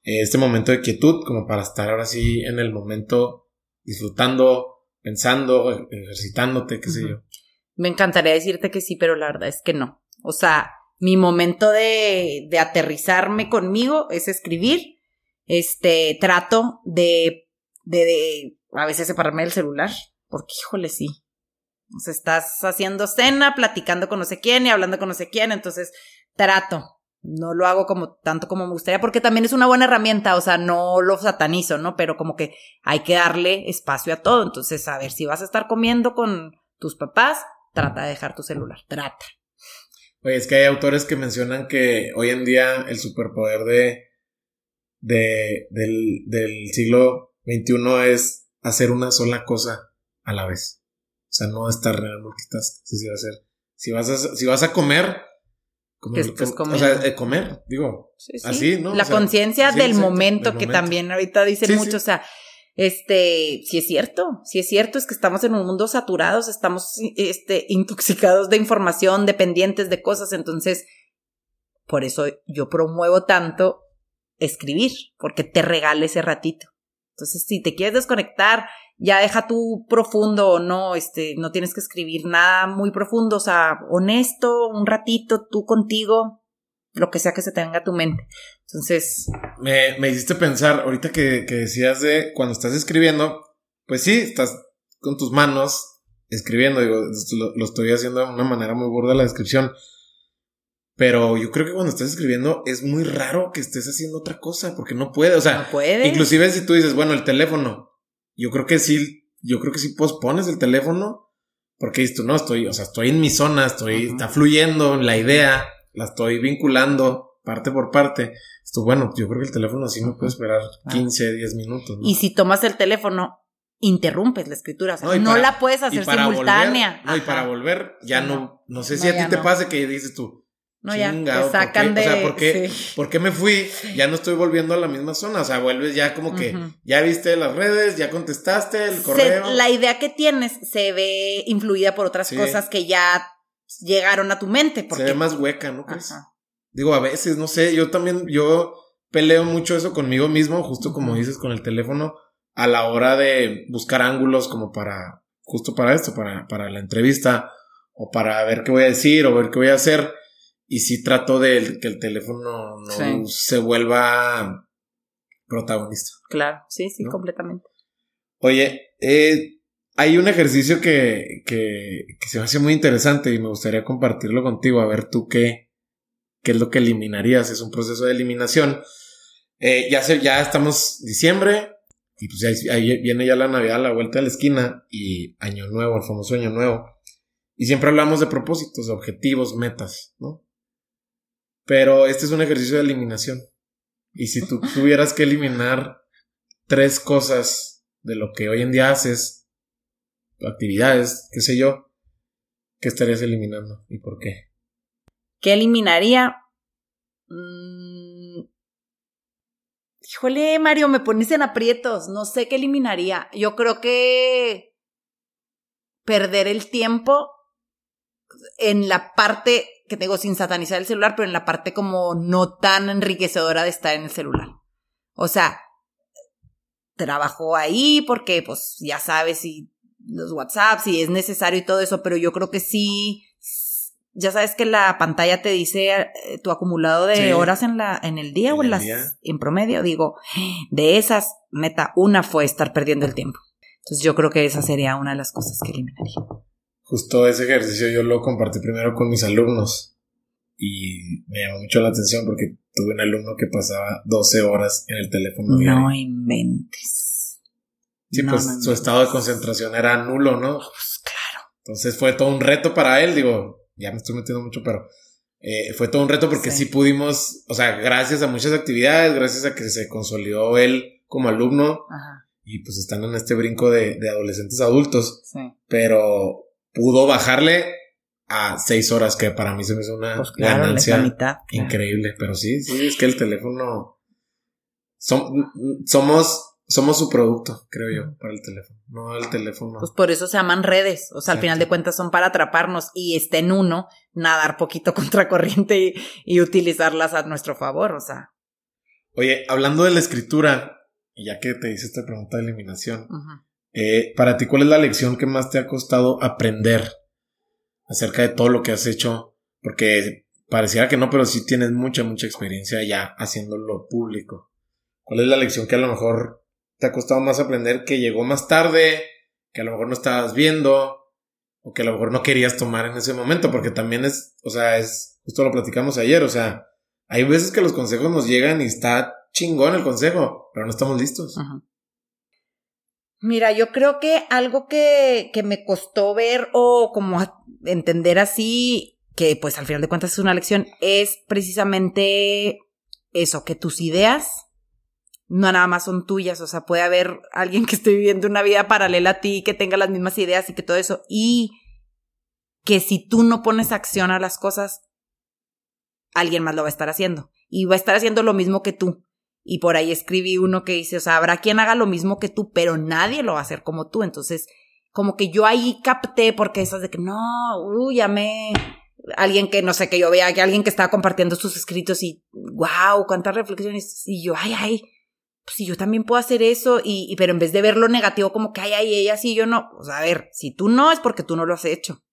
este momento de quietud, como para estar ahora sí en el momento disfrutando, pensando, ejercitándote, qué sé yo. Me encantaría decirte que sí, pero la verdad es que no. O sea, mi momento de, de aterrizarme conmigo es escribir. Este, trato de, de, a veces separarme del celular, porque híjole, sí. O sea, estás haciendo cena, platicando con no sé quién y hablando con no sé quién, entonces trato no lo hago como tanto como me gustaría, porque también es una buena herramienta, o sea, no lo satanizo, ¿no? Pero como que hay que darle espacio a todo. Entonces, a ver, si vas a estar comiendo con tus papás, trata de dejar tu celular, trata. Oye, es que hay autores que mencionan que hoy en día el superpoder de, de del, del siglo XXI es hacer una sola cosa a la vez. O sea, no estar en el multitask. Si, si vas a, si vas a comer, o sea, de comer, digo. Así, ¿no? La conciencia del momento que también ahorita dicen mucho, o sea, este, si es cierto, si es cierto, es que estamos en un mundo saturados, estamos, este, intoxicados de información, dependientes de cosas, entonces, por eso yo promuevo tanto escribir, porque te regale ese ratito. Entonces, si te quieres desconectar, ya deja tú profundo o no, este, no tienes que escribir nada muy profundo, o sea, honesto, un ratito tú contigo, lo que sea que se tenga a tu mente. Entonces. Me, me hiciste pensar, ahorita que, que decías de cuando estás escribiendo, pues sí, estás con tus manos escribiendo, digo, lo, estoy haciendo de una manera muy burda la descripción. Pero yo creo que cuando estás escribiendo es muy raro que estés haciendo otra cosa, porque no puede, o sea, no puede. inclusive si tú dices, bueno, el teléfono, yo creo que sí, yo creo que sí pospones el teléfono porque dices tú, no, estoy, o sea, estoy en mi zona, estoy, está fluyendo la idea, la estoy vinculando parte por parte. Esto, bueno, yo creo que el teléfono sí me puede esperar 15, ah. 10 minutos. Y si tomas el teléfono, interrumpes la escritura, o sea, no, la puedes hacer simultánea. no, y para volver, ya no, no sé si a ti te pase que dices tú, no, ya, te sacan de... O sea, ¿por qué, ¿por qué me fui? Ya no estoy volviendo a la misma zona. O sea, vuelves ya como que ya viste las redes, ya contestaste el correo. la idea que tienes se ve influida por otras cosas que ya llegaron a tu mente. Porque... Se ve más hueca, ¿no crees? Digo, a veces, no sé, yo también, yo peleo mucho eso conmigo mismo, justo como dices con el teléfono, a la hora de buscar ángulos como para, justo para esto, para, para la entrevista, o para ver qué voy a decir, o ver qué voy a hacer y sí trato de que el teléfono no se vuelva protagonista. Claro, sí, sí, completamente. Oye, eh, hay un ejercicio que, que, que, se me hace muy interesante y me gustaría compartirlo contigo, a ver tú qué, qué es lo que eliminarías. Es un proceso de eliminación. Eh, ya, se, ya estamos diciembre y pues ahí viene ya la Navidad a la vuelta de la esquina y Año Nuevo, el famoso Año Nuevo. Y siempre hablamos de propósitos, de objetivos, metas, ¿no? Pero este es un ejercicio de eliminación. Y si tú tuvieras que eliminar tres cosas de lo que hoy en día haces, actividades, qué sé yo, ¿qué estarías eliminando y por qué? ¿Qué eliminaría? Mm. Híjole, Mario, me pones en aprietos. No sé qué eliminaría. Yo creo que perder el tiempo en la parte que tengo sin satanizar el celular, pero en la parte como no tan enriquecedora de estar en el celular. O sea, trabajo ahí porque pues ya sabes si los WhatsApp, si es necesario y todo eso, pero yo creo que sí, ya sabes que la pantalla te dice eh, tu acumulado de horas en la en el día o en las en promedio, digo, de esas, meta, una fue estar perdiendo el tiempo. Entonces yo creo que esa sería una de las cosas que eliminaría. Justo ese ejercicio yo lo compartí primero con mis alumnos y me llamó mucho la atención porque tuve un alumno que pasaba 12 horas en el teléfono. No inventes. Sí, pues su estado de concentración era nulo, ¿no? Pues claro. Entonces fue todo un reto para él, digo, ya me estoy metiendo mucho, pero eh, fue todo un reto porque sí. pudimos, o sea, gracias a muchas actividades, gracias a que se consolidó él como alumno y pues están en este brinco de, de adolescentes adultos, sí. pero pudo bajarle a seis horas, que para mí se me hizo una pues ganancia increíble. Pero sí, sí, es que el teléfono. somos, somos su producto, creo yo, para el teléfono. No el teléfono. Pues por eso se llaman redes. O sea, al final de cuentas son para atraparnos y está en uno nadar poquito contra corriente y, utilizarlas a nuestro favor. O sea. Oye, hablando de la escritura, y ya que te hice esta pregunta de eliminación, eh, para ti, ¿cuál es la lección que más te ha costado aprender acerca de todo lo que has hecho, porque pareciera que no, pero sí tienes mucha, mucha experiencia ya haciéndolo público. ¿Cuál es la lección que a lo mejor te ha costado más aprender, que llegó más tarde, que a lo mejor no estabas viendo, o que a lo mejor no querías tomar en ese momento? Porque también es, o sea, es, justo lo platicamos ayer, o sea, hay veces que los consejos nos llegan y está chingón el consejo, pero no estamos listos. Mira, yo creo que algo que, que me costó ver o como entender así, que pues al final de cuentas es una lección, es precisamente eso, que tus ideas no nada más son tuyas, o sea, puede haber alguien que esté viviendo una vida paralela a ti, que tenga las mismas ideas y que todo eso, y que si tú no pones acción a las cosas, alguien más lo va a estar haciendo, y va a estar haciendo lo mismo que tú. Y por ahí escribí uno que dice, o sea, habrá quien haga lo mismo que tú, pero nadie lo va a hacer como tú. Entonces, como que yo ahí capté, porque esas de que no, uy, ya me. Alguien que no sé, que yo veía que alguien que estaba compartiendo sus escritos y wow, cuántas reflexiones. Y yo, ay, ay, pues si yo también puedo hacer eso, y, pero en vez de ver lo negativo como que ay, ay, ella sí, yo no. Sea, a ver, si tú no es porque tú no lo has hecho.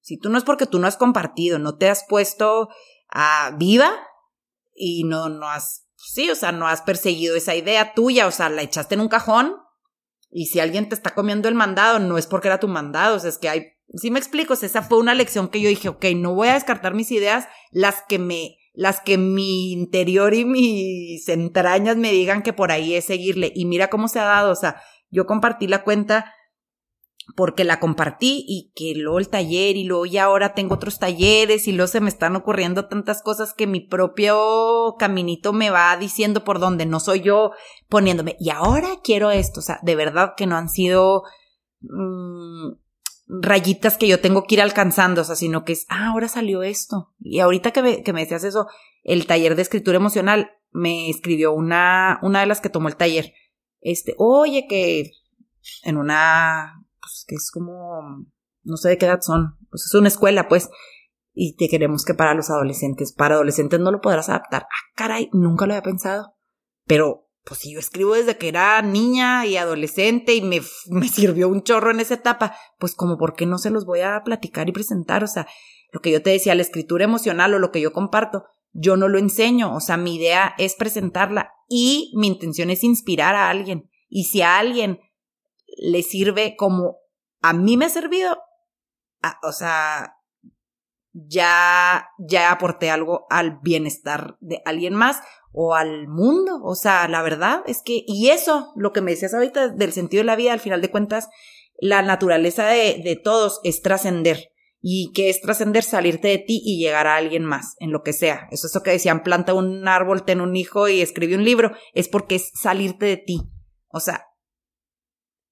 Si tú no es porque tú no has compartido, no te has puesto a viva y no, no has sí, o sea, no has perseguido esa idea tuya, o sea, la echaste en un cajón y si alguien te está comiendo el mandado, no es porque era tu mandado, o sea, es que hay, sí me explico, esa fue una lección que yo dije, ok, no voy a descartar mis ideas, las que me, las que mi interior y mis entrañas me digan que por ahí es seguirle. Y mira cómo se ha dado, o sea, yo compartí la cuenta porque la compartí y que luego el taller y luego ya ahora tengo otros talleres y luego se me están ocurriendo tantas cosas que mi propio caminito me va diciendo por dónde, no soy yo poniéndome y ahora quiero esto, o sea, de verdad que no han sido mmm, rayitas que yo tengo que ir alcanzando, o sea, sino que es, ah, ahora salió esto. Y ahorita que me, que me decías eso, el taller de escritura emocional me escribió una, una de las que tomó el taller, este, oye, que en una pues, que es como, no sé de qué edad son, pues es una escuela, pues, y te queremos que para los adolescentes, para adolescentes no lo podrás adaptar. Ah, caray, nunca lo había pensado. Pero, pues si yo escribo desde que era niña y adolescente y me, me sirvió un chorro en esa etapa, pues como por qué no se los voy a platicar y presentar, o sea, lo que yo te decía, la escritura emocional o lo que yo comparto, yo no lo enseño, o sea, mi idea es presentarla y mi intención es inspirar a alguien. Y si a alguien le sirve como a mí me ha servido, o sea, ya, ya aporté algo al bienestar de alguien más o al mundo. O sea, la verdad es que, y eso, lo que me decías ahorita del sentido de la vida, al final de cuentas, la naturaleza de, de todos es trascender. y que es trascender, salirte de ti y llegar a alguien más, en lo que sea. Eso es lo que decían, planta un árbol, ten un hijo y escribe un libro, es porque es salirte de ti. O sea,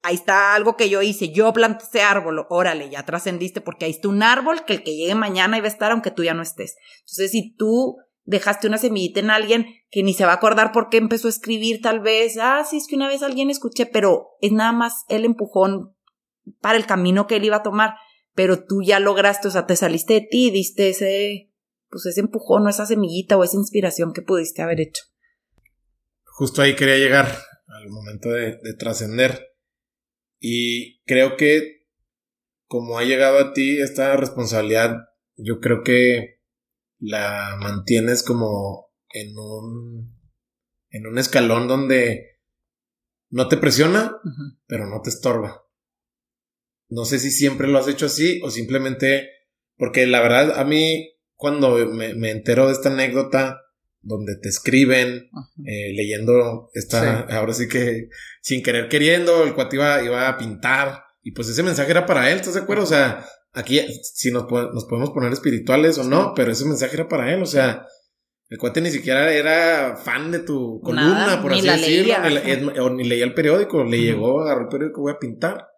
ahí está algo que yo hice, yo planté ese árbol, órale, ya trascendiste porque ahí está un árbol que el que llegue mañana iba a estar aunque tú ya no estés. Entonces, si tú dejaste una semillita en alguien que ni se va a acordar por qué empezó a escribir tal vez, ah, sí, es que una vez alguien escuché, pero es nada más el empujón para el camino que él iba a tomar pero tú ya lograste, o sea, te saliste de ti diste ese, pues ese empujón o esa semillita o esa inspiración que pudiste haber hecho. Justo ahí quería llegar al momento de, trascender. Y creo que como ha llegado a ti esta responsabilidad, yo creo que la mantienes como en un, en un escalón donde no te presiona, pero no te estorba. No sé si siempre lo has hecho así o simplemente porque la verdad a mí cuando me, entero de esta anécdota donde te escriben, eh, leyendo esta, ahora sí que sin querer queriendo, el cuate iba, iba a pintar y pues ese mensaje era para él, ¿estás de acuerdo? O sea, aquí si nos, nos podemos poner espirituales o no, pero ese mensaje era para él, o sea, el cuate ni siquiera era fan de tu columna, por así decirlo, ni, o ni leía el periódico, le llegó, agarró el periódico, voy a pintar.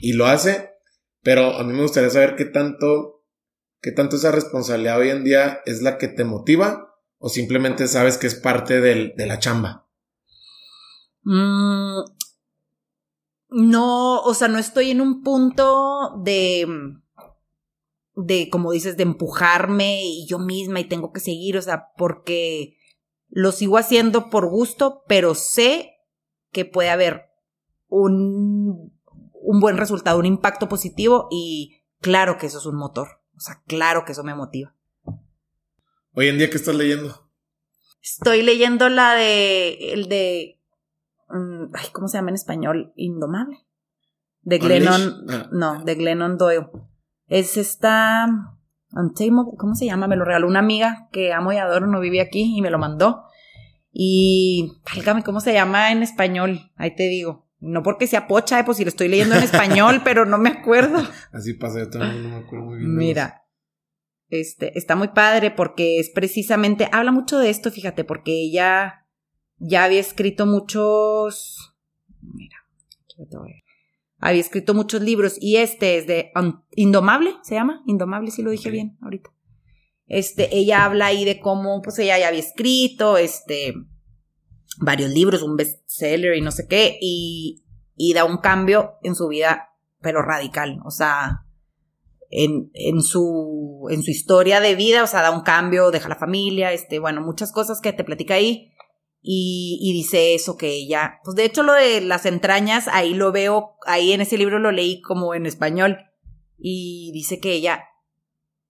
Y lo hace, pero a mí me gustaría saber qué tanto, qué tanto esa responsabilidad hoy en día es la que te motiva o simplemente sabes que es parte de la chamba. Mm, no, o sea, no estoy en un punto de, de, como dices, de empujarme y yo misma y tengo que seguir, o sea, porque lo sigo haciendo por gusto, pero sé que puede haber un un buen resultado, un impacto positivo y claro que eso es un motor. O sea, claro que eso me motiva. Hoy en día, ¿qué estás leyendo? Estoy leyendo la de. el de. Mm, ay, ¿cómo se llama en español? Indomable. De Glennon. Ah. No, de Glennon Doyle. Es esta. Untamable, ¿cómo se llama? Me lo regaló una amiga que amo y adoro, no vive aquí y me lo mandó. Y, válgame, ¿cómo se llama en español? Ahí te digo. No porque sea pocha, eh, pues si lo estoy leyendo en español, pero no me acuerdo. Así pasa, yo también no me acuerdo muy bien. Mira, este, está muy padre porque es precisamente, habla mucho de esto, fíjate, porque ella ya había escrito muchos, mira, había escrito muchos libros y este es de Indomable, ¿se llama? Indomable, si lo dije bien ahorita. Este, ella habla ahí de cómo, pues ella ya había escrito, este, varios libros, un bestseller y no sé qué, y, y da un cambio en su vida, pero radical, o sea, en, en, su, en su historia de vida, o sea, da un cambio, deja la familia, este, bueno, muchas cosas que te platica ahí. Y, dice eso que ella, pues de hecho lo de las entrañas, ahí lo veo, ahí en ese libro lo leí como en español. Y dice que ella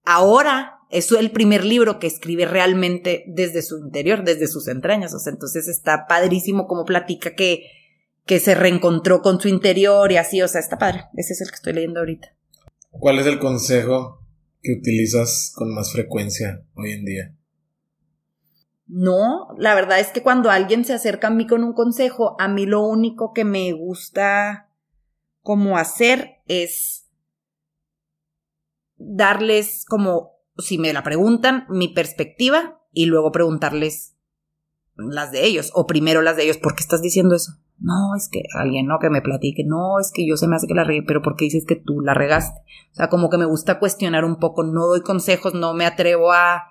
ahora es el primer libro que escribe realmente desde su interior, desde sus entrañas. O sea, entonces está padrísimo como platica que, que se reencontró con su interior y así. O sea, está padre. Ese es el que estoy leyendo ahorita. ¿Cuál es el consejo que utilizas con más frecuencia hoy en día? No, la verdad es que cuando alguien se acerca a mí con un consejo, a mí lo único que me gusta como hacer es darles como si me la preguntan, mi perspectiva y luego preguntarles las de ellos, o primero las de ellos, ¿por qué estás diciendo eso? No, es que alguien, no, que me platique, no, es que yo se me hace que la regué, pero ¿por qué dices que tú la regaste? O sea, como que me gusta cuestionar un poco, no doy consejos, no me atrevo a,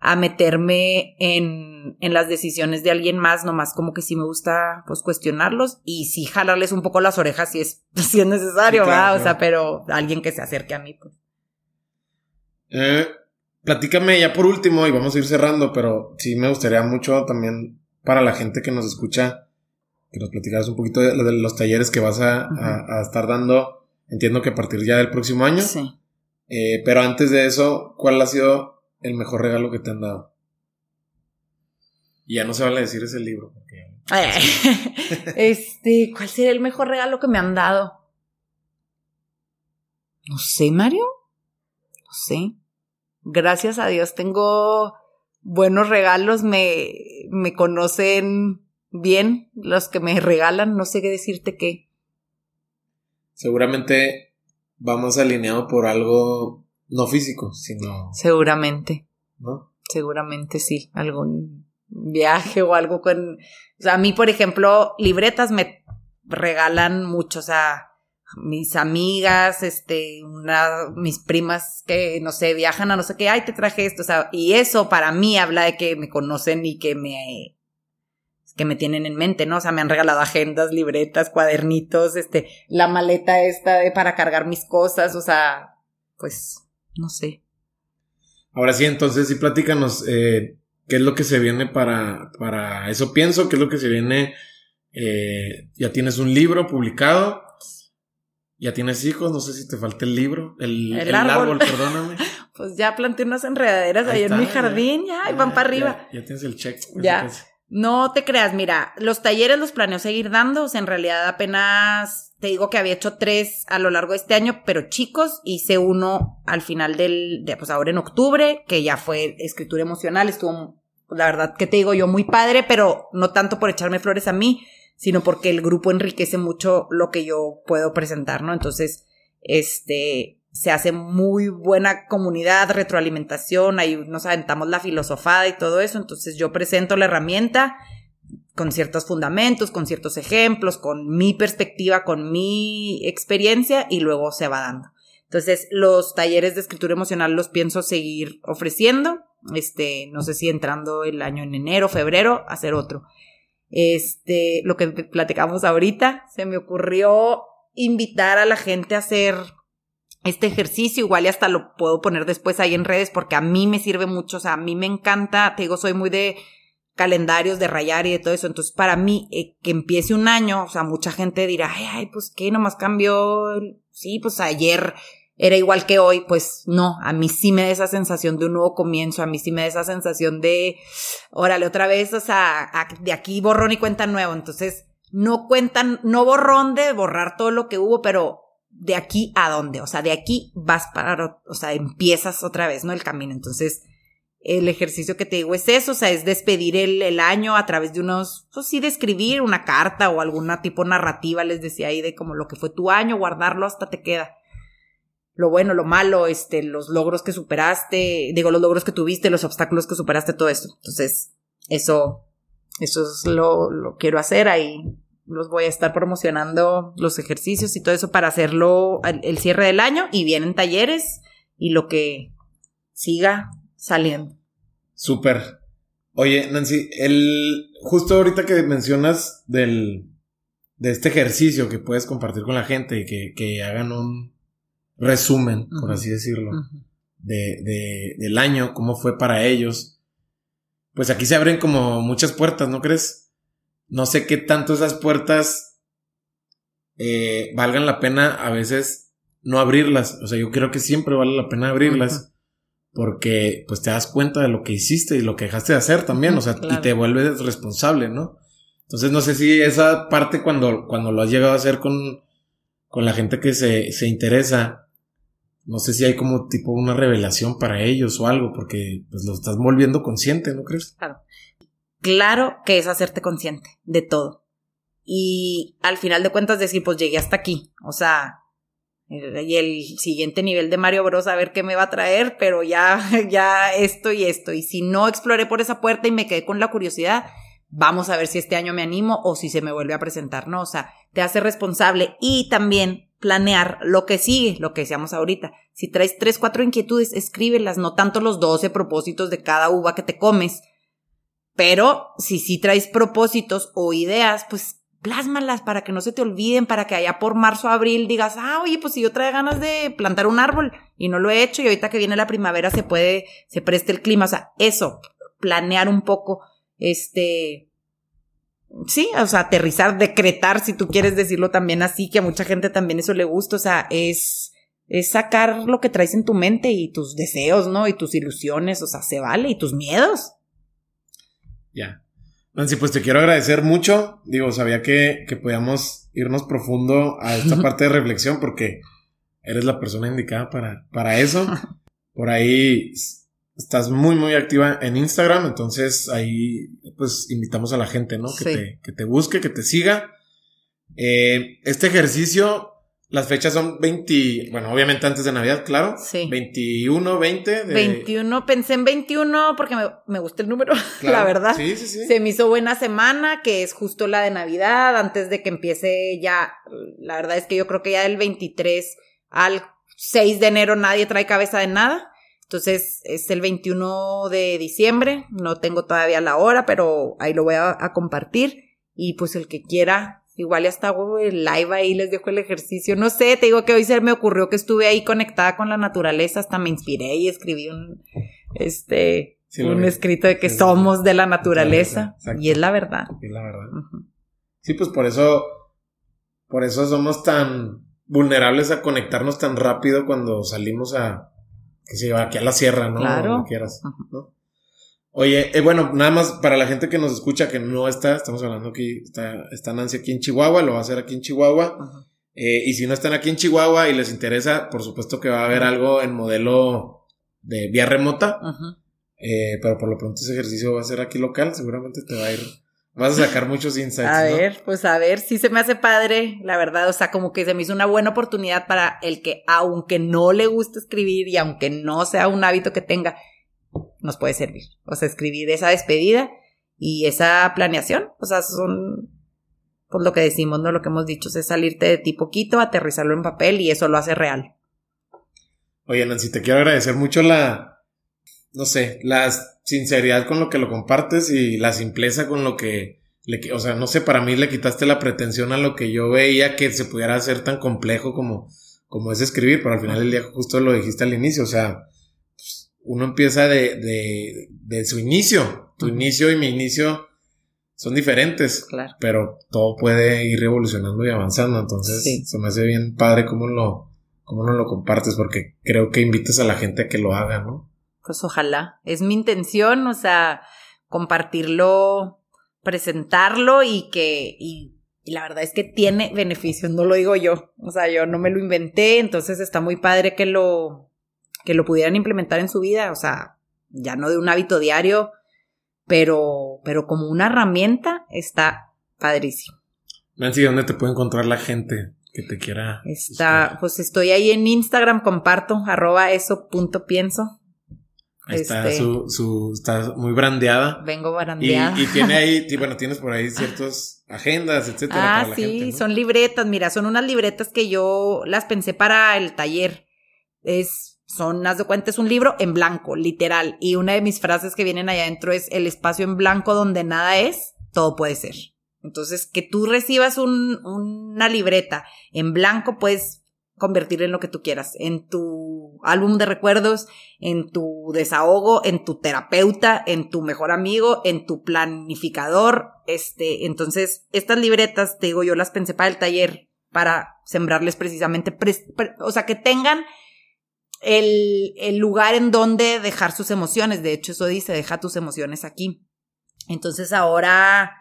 a meterme en, en las decisiones de alguien más, nomás como que sí me gusta, pues, cuestionarlos y sí jalarles un poco las orejas si es, si es necesario, O sea, pero alguien que se acerque a mí, pues. Eh, platícame ya por último y vamos a ir cerrando, pero sí me gustaría mucho también para la gente que nos escucha que nos platicaras un poquito de, los talleres que vas a, estar dando. Entiendo que a partir ya del próximo año. Sí. Eh, pero antes de eso, ¿cuál ha sido el mejor regalo que te han dado? Y ya no se vale decir ese libro. este, ¿cuál sería el mejor regalo que me han dado? No sé, Mario. No sé gracias a Dios tengo buenos regalos, me, me conocen bien los que me regalan, no sé qué decirte qué. Seguramente vamos alineado por algo no físico, sino... Seguramente. ¿No? Seguramente sí, algún viaje o algo con... O sea, a mí, por ejemplo, libretas me regalan mucho, o sea, mis amigas, este, una, mis primas que, no sé, viajan a no sé qué, ay, te traje esto, o sea, y eso para mí habla de que me conocen y que me, que me tienen en mente, ¿no? O sea, me han regalado agendas, libretas, cuadernitos, este, la maleta esta de para cargar mis cosas, o sea, pues, no sé. Ahora sí, entonces sí platícanos, eh, ¿qué es lo que se viene para, para eso pienso? ¿Qué es lo que se viene? Eh, ya tienes un libro publicado, ya tienes hijos, no sé si te falta el libro, el, el, árbol. perdóname. pues ya planté unas enredaderas ahí, en mi jardín, ya, y van para arriba. Ya, tienes el check. Ya. No te creas, mira, los talleres los planeo seguir dando, o sea, en realidad apenas te digo que había hecho tres a lo largo de este año, pero chicos, hice uno al final del, de, pues ahora en octubre, que ya fue escritura emocional, estuvo, la verdad que te digo yo, muy padre, pero no tanto por echarme flores a mí, sino porque el grupo enriquece mucho lo que yo puedo presentar, ¿no? Entonces, este, se hace muy buena comunidad, retroalimentación, ahí nos aventamos la filosofada y todo eso, entonces yo presento la herramienta con ciertos fundamentos, con ciertos ejemplos, con mi perspectiva, con mi experiencia y luego se va dando. Entonces, los talleres de escritura emocional los pienso seguir ofreciendo, este, no sé si entrando el año en enero, febrero, hacer otro. Este, lo que platicamos ahorita, se me ocurrió invitar a la gente a hacer este ejercicio, igual y hasta lo puedo poner después ahí en redes porque a mí me sirve mucho, o sea, a mí me encanta, te digo, soy muy de calendarios, de rayar y de todo eso, entonces para mí eh, que empiece un año, o sea, mucha gente dirá, ay, ay, pues qué, nomás cambió, sí, pues ayer era igual que hoy, pues no, a mí sí me da esa sensación de un nuevo comienzo, a mí sí me da esa sensación de, órale, otra vez, o sea, de aquí borrón y cuenta nuevo, entonces no cuentan, no borrón de borrar todo lo que hubo, pero de aquí a dónde, o sea, de aquí vas para, o sea, empiezas otra vez, ¿no? El camino. Entonces, el ejercicio que te digo es eso, o sea, es despedir el, el año a través de unos, pues sí, de escribir una carta o alguna tipo narrativa, les decía ahí, de como lo que fue tu año, guardarlo hasta te queda. Lo bueno, lo malo, este, los logros que superaste, digo, los logros que tuviste, los obstáculos que superaste, todo esto. Entonces, eso, eso es lo, lo quiero hacer ahí los voy a estar promocionando los ejercicios y todo eso para hacerlo el, cierre del año y vienen talleres y lo que siga saliendo. Súper. Oye, Nancy, el justo ahorita que mencionas del de este ejercicio que puedes compartir con la gente y que, que hagan un resumen, por así decirlo, de, de, del año, cómo fue para ellos. Pues aquí se abren como muchas puertas, ¿no crees? no sé qué tanto esas puertas eh, valgan la pena a veces no abrirlas. O sea, yo creo que siempre vale la pena abrirlas. Porque pues te das cuenta de lo que hiciste y lo que dejaste de hacer también. O sea, y te vuelves responsable, ¿no? Entonces no sé si esa parte cuando, cuando lo has llegado a hacer con, con la gente que se, se interesa, no sé si hay como tipo una revelación para ellos o algo, porque pues lo estás volviendo consciente, ¿no crees? Claro claro que es hacerte consciente de todo. Y al final de cuentas decir, pues llegué hasta aquí. O sea, y el siguiente nivel de Mario Bros. a ver qué me va a traer, pero ya, ya esto y esto. Y si no exploré por esa puerta y me quedé con la curiosidad, vamos a ver si este año me animo o si se me vuelve a presentar, ¿no? O sea, te hace responsable y también planear lo que sigue, lo que decíamos ahorita. Si traes tres, cuatro inquietudes, escríbelas, no tanto los doce propósitos de cada uva que te comes, pero si sí traes propósitos o ideas, pues plásmalas para que no se te olviden, para que allá por marzo, abril digas, ah, oye, pues si yo trae ganas de plantar un árbol y no lo he hecho y ahorita que viene la primavera se puede, se preste el clima, o sea, eso, planear un poco, este, sí, o sea, aterrizar, decretar, si tú quieres decirlo también así, que a mucha gente también eso le gusta, o sea, es, es sacar lo que traes en tu mente y tus deseos, ¿no? Y tus ilusiones, o sea, se vale, y tus miedos. Ya. Nancy, pues te quiero agradecer mucho. Digo, sabía que, que podíamos irnos profundo a esta parte de reflexión porque eres la persona indicada para, para eso. Por ahí estás muy, muy activa en Instagram, entonces ahí pues invitamos a la gente, ¿no? Que, te, que te busque, que te siga. Eh, este ejercicio Las fechas son 20, bueno, obviamente antes de Navidad, claro. Sí. 21, 20. De... 21, pensé en 21 porque me, me gusta el número, la verdad. Sí, sí, sí. Se me hizo buena semana, que es justo la de Navidad, antes de que empiece ya. La verdad es que yo creo que ya del 23 al 6 de enero nadie trae cabeza de nada. Entonces es el 21 de diciembre, no tengo todavía la hora, pero ahí lo voy a, a compartir. Y pues el que quiera Igual ya está el live ahí, les dejo el ejercicio. No sé, te digo que hoy se me ocurrió que estuve ahí conectada con la naturaleza, hasta me inspiré y escribí un, este, un escrito de que somos de la naturaleza. y es la verdad. Es la verdad. Sí, pues por eso, por eso somos tan vulnerables a conectarnos tan rápido cuando salimos a, que se va aquí a la sierra, ¿no? Claro. quieras, ¿no? Oye, eh, bueno, nada más para la gente que nos escucha que no está, estamos hablando aquí, está, está Nancy aquí en Chihuahua, lo va a hacer aquí en Chihuahua. Eh, y si no están aquí en Chihuahua y les interesa, por supuesto que va a haber algo en modelo de vía remota. Eh, pero por lo pronto ese ejercicio va a ser aquí local, seguramente te va a ir. Vas a sacar muchos insights. A ver, pues a ver, sí se me hace padre, la verdad, o sea, como que se me hizo una buena oportunidad para el que, aunque no le guste escribir y aunque no sea un hábito que tenga, nos puede servir. O sea, escribir esa despedida y esa planeación, o sea, son pues lo que decimos, ¿no? Lo que hemos dicho es salirte de ti poquito, aterrizarlo en papel y eso lo hace real. Oye, Nancy, te quiero agradecer mucho la, no sé, la sinceridad con lo que lo compartes y la simpleza con lo que, o sea, no sé, para mí le quitaste la pretensión a lo que yo veía que se pudiera hacer tan complejo como, como es escribir, pero al final del día justo lo dijiste al inicio, o sea, uno empieza de, de, de su inicio. Tu inicio y mi inicio son diferentes. Claro. Pero todo puede ir evolucionando y avanzando. Entonces, se me hace bien padre cómo lo, cómo no lo compartes, porque creo que invitas a la gente a que lo haga, ¿no? Pues ojalá. Es mi intención, o sea, compartirlo, presentarlo y que, y, y la verdad es que tiene beneficios, no lo digo yo. O sea, yo no me lo inventé, entonces está muy padre que lo, que lo pudieran implementar en su vida, o sea, ya no de un hábito diario, pero, pero como una herramienta está padrísimo. Nancy, ¿dónde te puede encontrar la gente que te quiera? Está, pues estoy ahí en Instagram, comparto, arroba eso punto pienso. está este, su, su, está muy brandeada. Vengo brandeada. Y, tiene ahí, bueno, tienes por ahí ciertas agendas, etcétera. Ah, sí, son libretas, mira, son unas libretas que yo las pensé para el taller. Es son, haz de cuenta, es un libro en blanco, literal. Y una de mis frases que vienen allá adentro es, el espacio en blanco donde nada es, todo puede ser. Entonces, que tú recibas un, una libreta en blanco, puedes convertir en lo que tú quieras, en tu álbum de recuerdos, en tu desahogo, en tu terapeuta, en tu mejor amigo, en tu planificador, este, entonces, estas libretas, te digo, yo las pensé para el taller, para sembrarles precisamente, o sea, que tengan el, el lugar en donde dejar sus emociones. De hecho, eso dice, deja tus emociones aquí. Entonces ahora,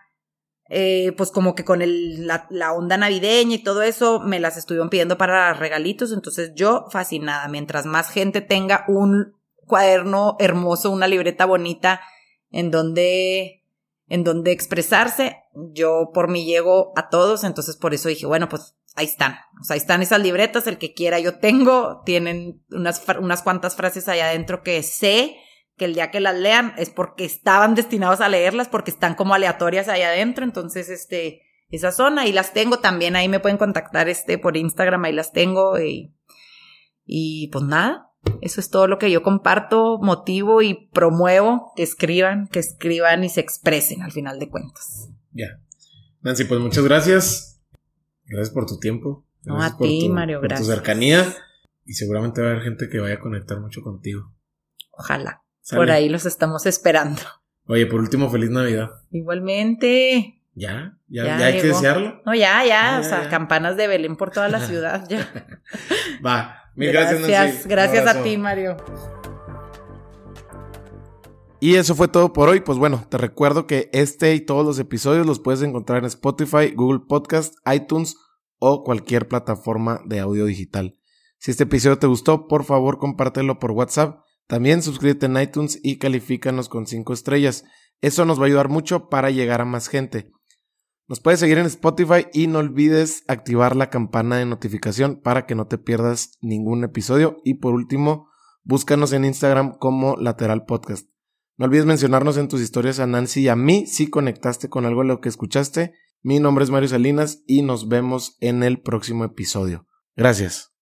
eh, pues como que con el, la, la, onda navideña y todo eso, me las estuvieron pidiendo para regalitos. Entonces yo fascinada. Mientras más gente tenga un cuaderno hermoso, una libreta bonita en donde, en donde expresarse, yo por mí llego a todos. Entonces por eso dije, bueno, pues ahí están. O sea, ahí están esas libretas, el que quiera yo tengo. Tienen unas, unas cuantas frases ahí adentro que sé que el día que las lean es porque estaban destinados a leerlas, porque están como aleatorias ahí adentro. Entonces, este, esa zona, ahí las tengo también. Ahí me pueden contactar este por Instagram, ahí las tengo. Y, y pues nada, eso es todo lo que yo comparto, motivo y promuevo que escriban, que escriban y se expresen al final de cuentas. Ya. Nancy, pues muchas gracias. Gracias por tu tiempo. no, a ti, Mario, gracias. Por tu cercanía. Y seguramente va a haber gente que vaya a conectar mucho contigo. Ojalá. Por ahí los estamos esperando. Oye, por último, feliz Navidad. Igualmente. ¿Ya? ¿Ya, ya, hay que desearlo? No, ya, ya. o sea, campanas de Belén por toda la ciudad. Ya. Va. Mil gracias, gracias, gracias a ti, Mario. Y eso fue todo por hoy. Pues bueno, te recuerdo que este y todos los episodios los puedes encontrar en Spotify, Google Podcast, iTunes o cualquier plataforma de audio digital. Si este episodio te gustó, por favor compártelo por WhatsApp. También suscríbete en iTunes y califícanos con 5 estrellas. Eso nos va a ayudar mucho para llegar a más gente. Nos puedes seguir en Spotify y no olvides activar la campana de notificación para que no te pierdas ningún episodio. Y por último, búscanos en Instagram como Lateral Podcast. No olvides mencionarnos en tus historias a Nancy y a mí si conectaste con algo de lo que escuchaste. Mi nombre es Mario Salinas y nos vemos en el próximo episodio. Gracias.